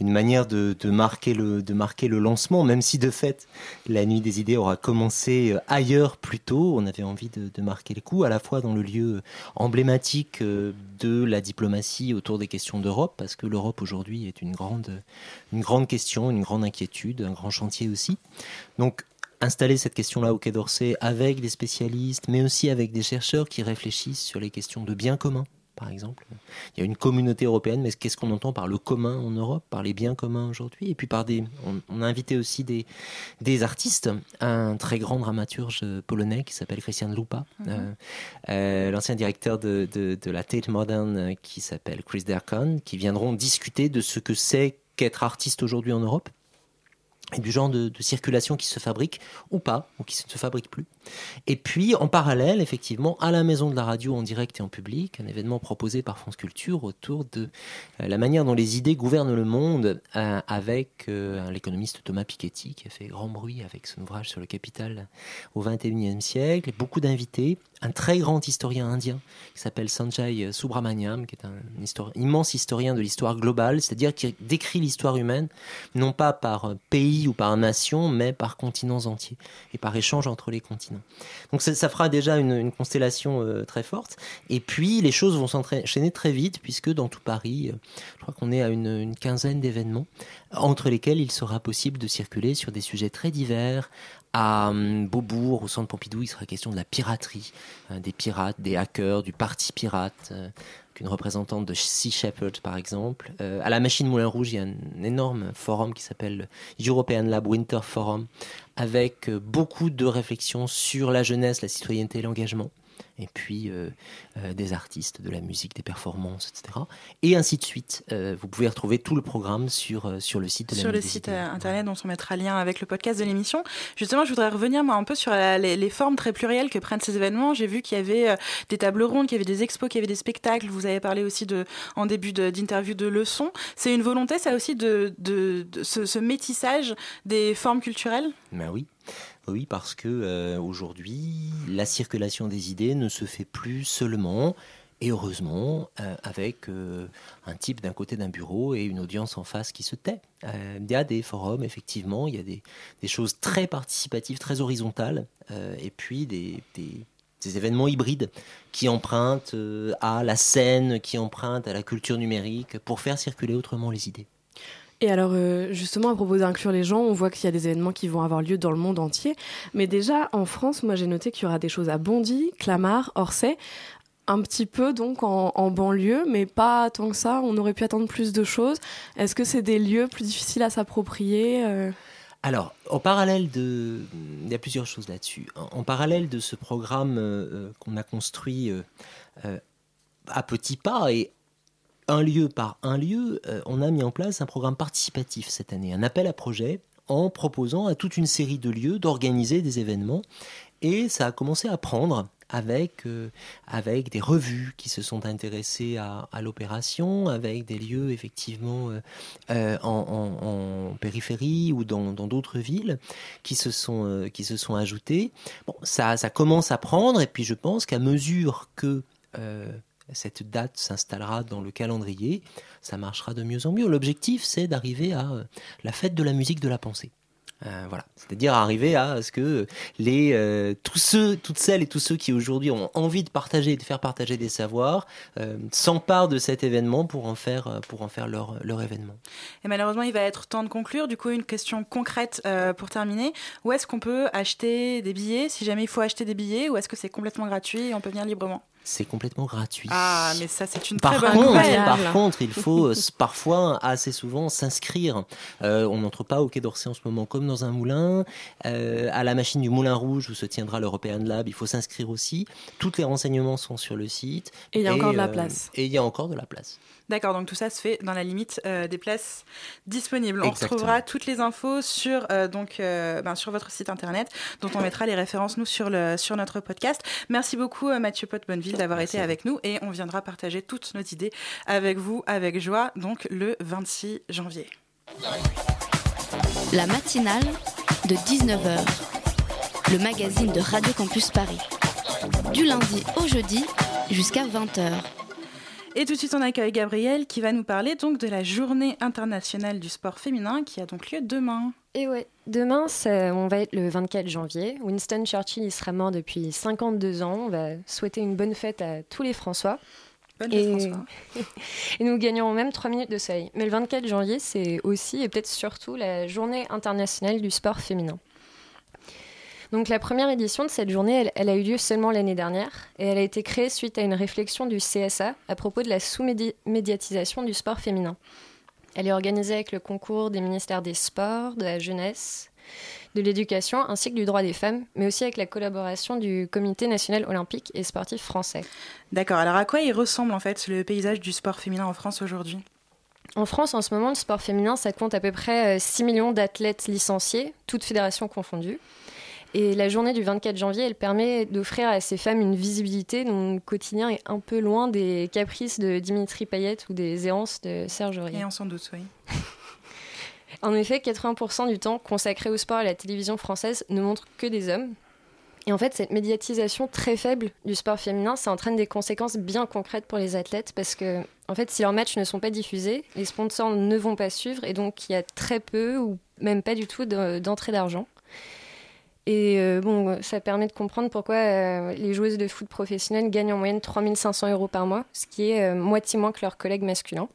une manière de, de marquer le, de marquer le lancement, même si de fait la nuit des idées aura commencé ailleurs plus tôt. On avait envie de, marquer les coups, à la fois dans le lieu emblématique euh, de la diplomatie autour des questions d'Europe, parce que l'Europe aujourd'hui est une grande, une grande question, une grande inquiétude, un grand chantier aussi. Donc installer cette question-là au Quai d'Orsay avec des spécialistes, mais aussi avec des chercheurs qui réfléchissent sur les questions de bien commun, par exemple. Il y a une communauté européenne, mais qu'est-ce qu'on entend par le commun en Europe, par les biens communs aujourd'hui? Et puis par des. On, on a invité aussi des, des artistes, un très grand dramaturge polonais qui s'appelle Christian Lupa, Mhm. euh, euh, l'ancien directeur de, de, de la Tate Modern euh, qui s'appelle Chris Derkon, qui viendront discuter de ce que c'est qu'être artiste aujourd'hui en Europe et du genre de, circulation qui se fabrique ou pas, ou qui ne se fabrique plus. Et puis, en parallèle, effectivement, à la Maison de la Radio en direct et en public, un événement proposé par France Culture autour de euh, la manière dont les idées gouvernent le monde, euh, avec euh, l'économiste Thomas Piketty, qui a fait grand bruit avec son ouvrage sur le capital au XXIe siècle, beaucoup d'invités, un très grand historien indien qui s'appelle Sanjay Subramaniam, qui est un immense historien de l'histoire globale, c'est-à-dire qui décrit l'histoire humaine, non pas par pays ou par nation, mais par continents entiers, et par échange entre les continents. Donc ça, fera déjà une, constellation euh, très forte. Et puis les choses vont s'enchaîner très vite, puisque dans tout Paris, euh, je crois qu'on est à une quinzaine d'événements, entre lesquels il sera possible de circuler sur des sujets très divers. À hum, Beaubourg, au centre Pompidou, il sera question de la piraterie, hein, des pirates, des hackers, du parti pirate. euh, qu'une représentante de Sea Shepherd, par exemple. Euh, à la Machine Moulin Rouge, il y a un énorme forum qui s'appelle European Lab Winter Forum, avec euh, beaucoup de réflexions sur la jeunesse, la citoyenneté et l'engagement. Et puis euh, euh, des artistes, de la musique, des performances, etc. Et ainsi de suite. Euh, vous pouvez retrouver tout le programme sur, sur le site de la sur le site internet dont on mettra lien avec le podcast de l'émission. Justement, je voudrais revenir moi un peu sur la- les, les formes très plurielles que prennent ces événements. J'ai vu qu'il y avait des tables rondes, qu'il y avait des expos, qu'il y avait des spectacles. Vous avez parlé aussi de, en début de- d'interview de leçons. C'est une volonté, ça aussi, de, de, de ce, ce métissage des formes culturelles? Ben oui. Oui, parce que euh, aujourd'hui, la circulation des idées ne se fait plus seulement, et heureusement, euh, avec euh, un type d'un côté d'un bureau et une audience en face qui se tait. Il y a des forums, effectivement, il y a des, choses très participatives, très horizontales, et puis des, événements hybrides qui empruntent à la scène, qui empruntent à la culture numérique pour faire circuler autrement les idées. Et alors, euh, justement, à propos d'inclure les gens, on voit qu'il y a des événements qui vont avoir lieu dans le monde entier. Mais déjà, en France, moi, j'ai noté qu'il y aura des choses à Bondy, Clamart, Orsay, un petit peu donc en, banlieue, mais pas tant que ça. On aurait pu attendre plus de choses. Est-ce que c'est des lieux plus difficiles à s'approprier euh Alors, en parallèle de... Il y a plusieurs choses là-dessus. En, parallèle de ce programme euh, qu'on a construit à petits pas et un lieu par un lieu, euh, on a mis en place un programme participatif cette année, un appel à projet en proposant à toute une série de lieux d'organiser des événements. Et ça a commencé à prendre avec, euh, avec des revues qui se sont intéressées à, à l'opération, avec des lieux effectivement euh, euh, en, en- en périphérie ou dans d'autres villes qui se sont, euh, qui se sont ajoutés. Bon, ça, ça commence à prendre et puis je pense qu'à mesure que euh, cette date s'installera dans le calendrier, ça marchera de mieux en mieux. L'objectif, c'est d'arriver à euh, la fête de la musique de la pensée. Euh, voilà, c'est-à-dire arriver à ce que les euh, tous ceux, toutes celles et tous ceux qui aujourd'hui ont envie de partager, de faire partager des savoirs, s'emparent de cet événement pour en faire pour en faire leur leur événement. Et malheureusement, il va être temps de conclure. Du coup, une question concrète pour terminer. Où est-ce qu'on peut acheter des billets? Si jamais il faut acheter des billets, ou est-ce que c'est complètement gratuit et on peut venir librement? C'est complètement gratuit. Ah, mais ça, c'est une Par très bonne contre, nouvelle. par contre, il faut euh, parfois, assez souvent, s'inscrire. Euh, on n'entre pas au Quai d'Orsay en ce moment comme dans un moulin. Euh, à la machine du Moulin Rouge où se tiendra l'European Lab, il faut s'inscrire aussi. Tous les renseignements sont sur le site. Et il y a encore de la place. Et il y a encore de la place. D'accord, donc tout ça se fait dans la limite euh, des places disponibles. On Exactement. retrouvera toutes les infos sur, euh, donc, euh, ben, sur votre site internet, dont on mettra les références nous sur, le, sur notre podcast. Merci beaucoup euh, Mathieu Pot-Bonneville d'avoir été avec nous et on viendra partager toutes nos idées avec vous, avec joie, donc le 26 janvier. La matinale de 19h, le magazine de Radio Campus Paris. Du lundi au jeudi jusqu'à 20h. Et tout de suite, on accueille Gabriel qui va nous parler donc de la journée internationale du sport féminin qui a donc lieu demain. Et ouais, demain, on va être le 24 janvier. Winston Churchill, il sera mort depuis 52 ans. On va souhaiter une bonne fête à tous les François. Bonne et... fête, François. et nous gagnerons même 3 minutes de soleil. Mais le 24 janvier, c'est aussi et peut-être surtout la journée internationale du sport féminin. Donc la première édition de cette journée, elle, elle a eu lieu seulement l'année dernière et elle a été créée suite à une réflexion du CSA à propos de la sous-médiatisation du sport féminin. Elle est organisée avec le concours des ministères des Sports, de la jeunesse, de l'éducation ainsi que du droit des femmes, mais aussi avec la collaboration du Comité national olympique et sportif français. D'accord, alors à quoi il ressemble en fait le paysage du sport féminin en France aujourd'hui? En France, en ce moment, le sport féminin, ça compte à peu près euh, 6 millions d'athlètes licenciés, toutes fédérations confondues. Et la journée du 24 janvier, elle permet d'offrir à ces femmes une visibilité dont le quotidien est un peu loin des caprices de Dimitri Payet ou des errances de Serge Aurier. Et on s'en doute, oui. En effet, 80% du temps consacré au sport à la télévision française ne montre que des hommes. Et en fait, cette médiatisation très faible du sport féminin, ça entraîne des conséquences bien concrètes pour les athlètes parce que, en fait, si leurs matchs ne sont pas diffusés, les sponsors ne vont pas suivre et donc il y a très peu ou même pas du tout de- d'entrée d'argent. Et euh, bon, ça permet de comprendre pourquoi euh, les joueuses de foot professionnelles gagnent en moyenne 3500 euros par mois, ce qui est euh, moitié moins que leurs collègues masculins.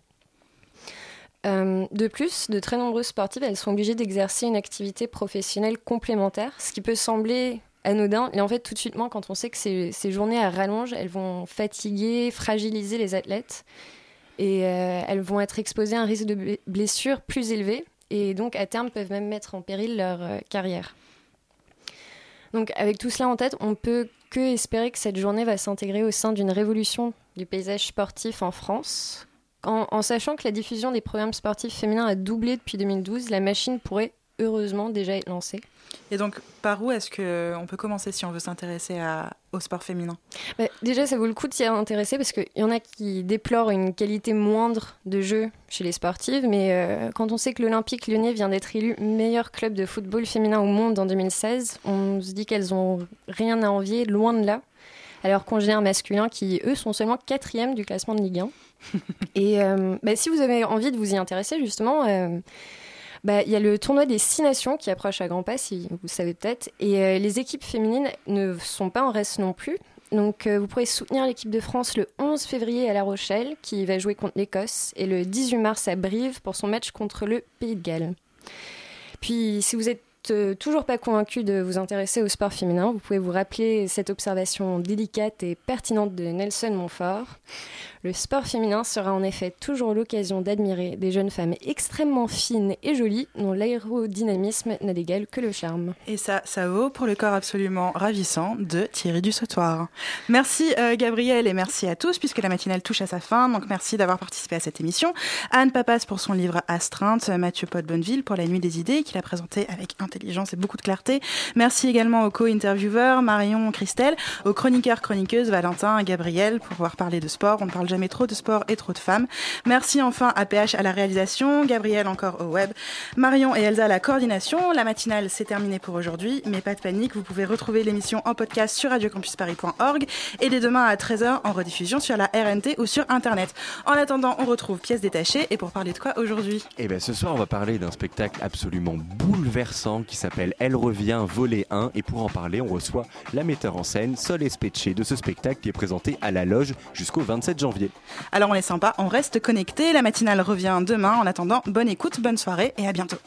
De plus, de très nombreuses sportives, elles sont obligées d'exercer une activité professionnelle complémentaire, ce qui peut sembler anodin. Et en fait, tout de suite, quand on sait que ces, ces journées à rallonge, elles vont fatiguer, fragiliser les athlètes, et elles vont être exposées à un risque de ble- blessure plus élevé, et donc à terme peuvent même mettre en péril leur carrière. Donc avec tout cela en tête, on peut que espérer que cette journée va s'intégrer au sein d'une révolution du paysage sportif en France. En, en sachant que la diffusion des programmes sportifs féminins a doublé depuis 2012, la machine pourrait heureusement déjà être lancée. Et donc, par où est-ce qu'on peut commencer si on veut s'intéresser au sport féminin? Bah, déjà, ça vaut le coup de s'y intéresser parce qu'il y en a qui déplorent une qualité moindre de jeu chez les sportives, mais euh, quand on sait que l'Olympique lyonnais vient d'être élu meilleur club de football féminin au monde en 2016, on se dit qu'elles ont rien à envier, loin de là. Alors congénères masculins qui, eux, sont seulement quatrième du classement de Ligue 1. Et euh, bah, si vous avez envie de vous y intéresser, justement, euh, bah, y a le tournoi des six nations qui approche à grands pas, si vous savez peut-être. Et euh, les équipes féminines ne sont pas en reste non plus. Donc euh, vous pourrez soutenir l'équipe de France le 11 février à La Rochelle, qui va jouer contre l'Écosse, et le 18 mars à Brive pour son match contre le Pays de Galles. Puis si vous êtes euh, toujours pas convaincu de vous intéresser au sport féminin, vous pouvez vous rappeler cette observation délicate et pertinente de Nelson Montfort. Le sport féminin sera en effet toujours l'occasion d'admirer des jeunes femmes extrêmement fines et jolies dont l'aérodynamisme n'a d'égal que le charme. Et ça, ça vaut pour le corps absolument ravissant de Thierry Dussautoir. Merci euh, Gabriel et merci à tous puisque la matinale touche à sa fin. Donc merci d'avoir participé à cette émission. Anne Papas pour son livre Astreinte, Mathieu Pot Bonneville pour La Nuit des Idées qu'il a présenté avec intelligence et beaucoup de clarté. Merci également aux co-intervieweurs Marion, Christelle, aux chroniqueurs, chroniqueuses Valentin et Gabriel pour pouvoir parler de sport. On ne parle jamais trop de sport et trop de femmes. Merci enfin à PH à la réalisation, Gabriel encore au web, Marion et Elsa à la coordination. La matinale c'est terminé pour aujourd'hui, mais pas de panique, vous pouvez retrouver l'émission en podcast sur radiocampusparis.org et dès demain à 13h en rediffusion sur la RNT ou sur internet. En attendant, on retrouve pièces détachées et pour parler de quoi aujourd'hui? Et bien ce soir, on va parler d'un spectacle absolument bouleversant qui s'appelle Elle revient, volet 1. Et pour en parler, on reçoit la metteur en scène Sol Espetche de ce spectacle qui est présenté à la loge jusqu'au 27 janvier. Alors on est sympa, on reste connecté, la matinale revient demain. En attendant, bonne écoute, bonne soirée et à bientôt.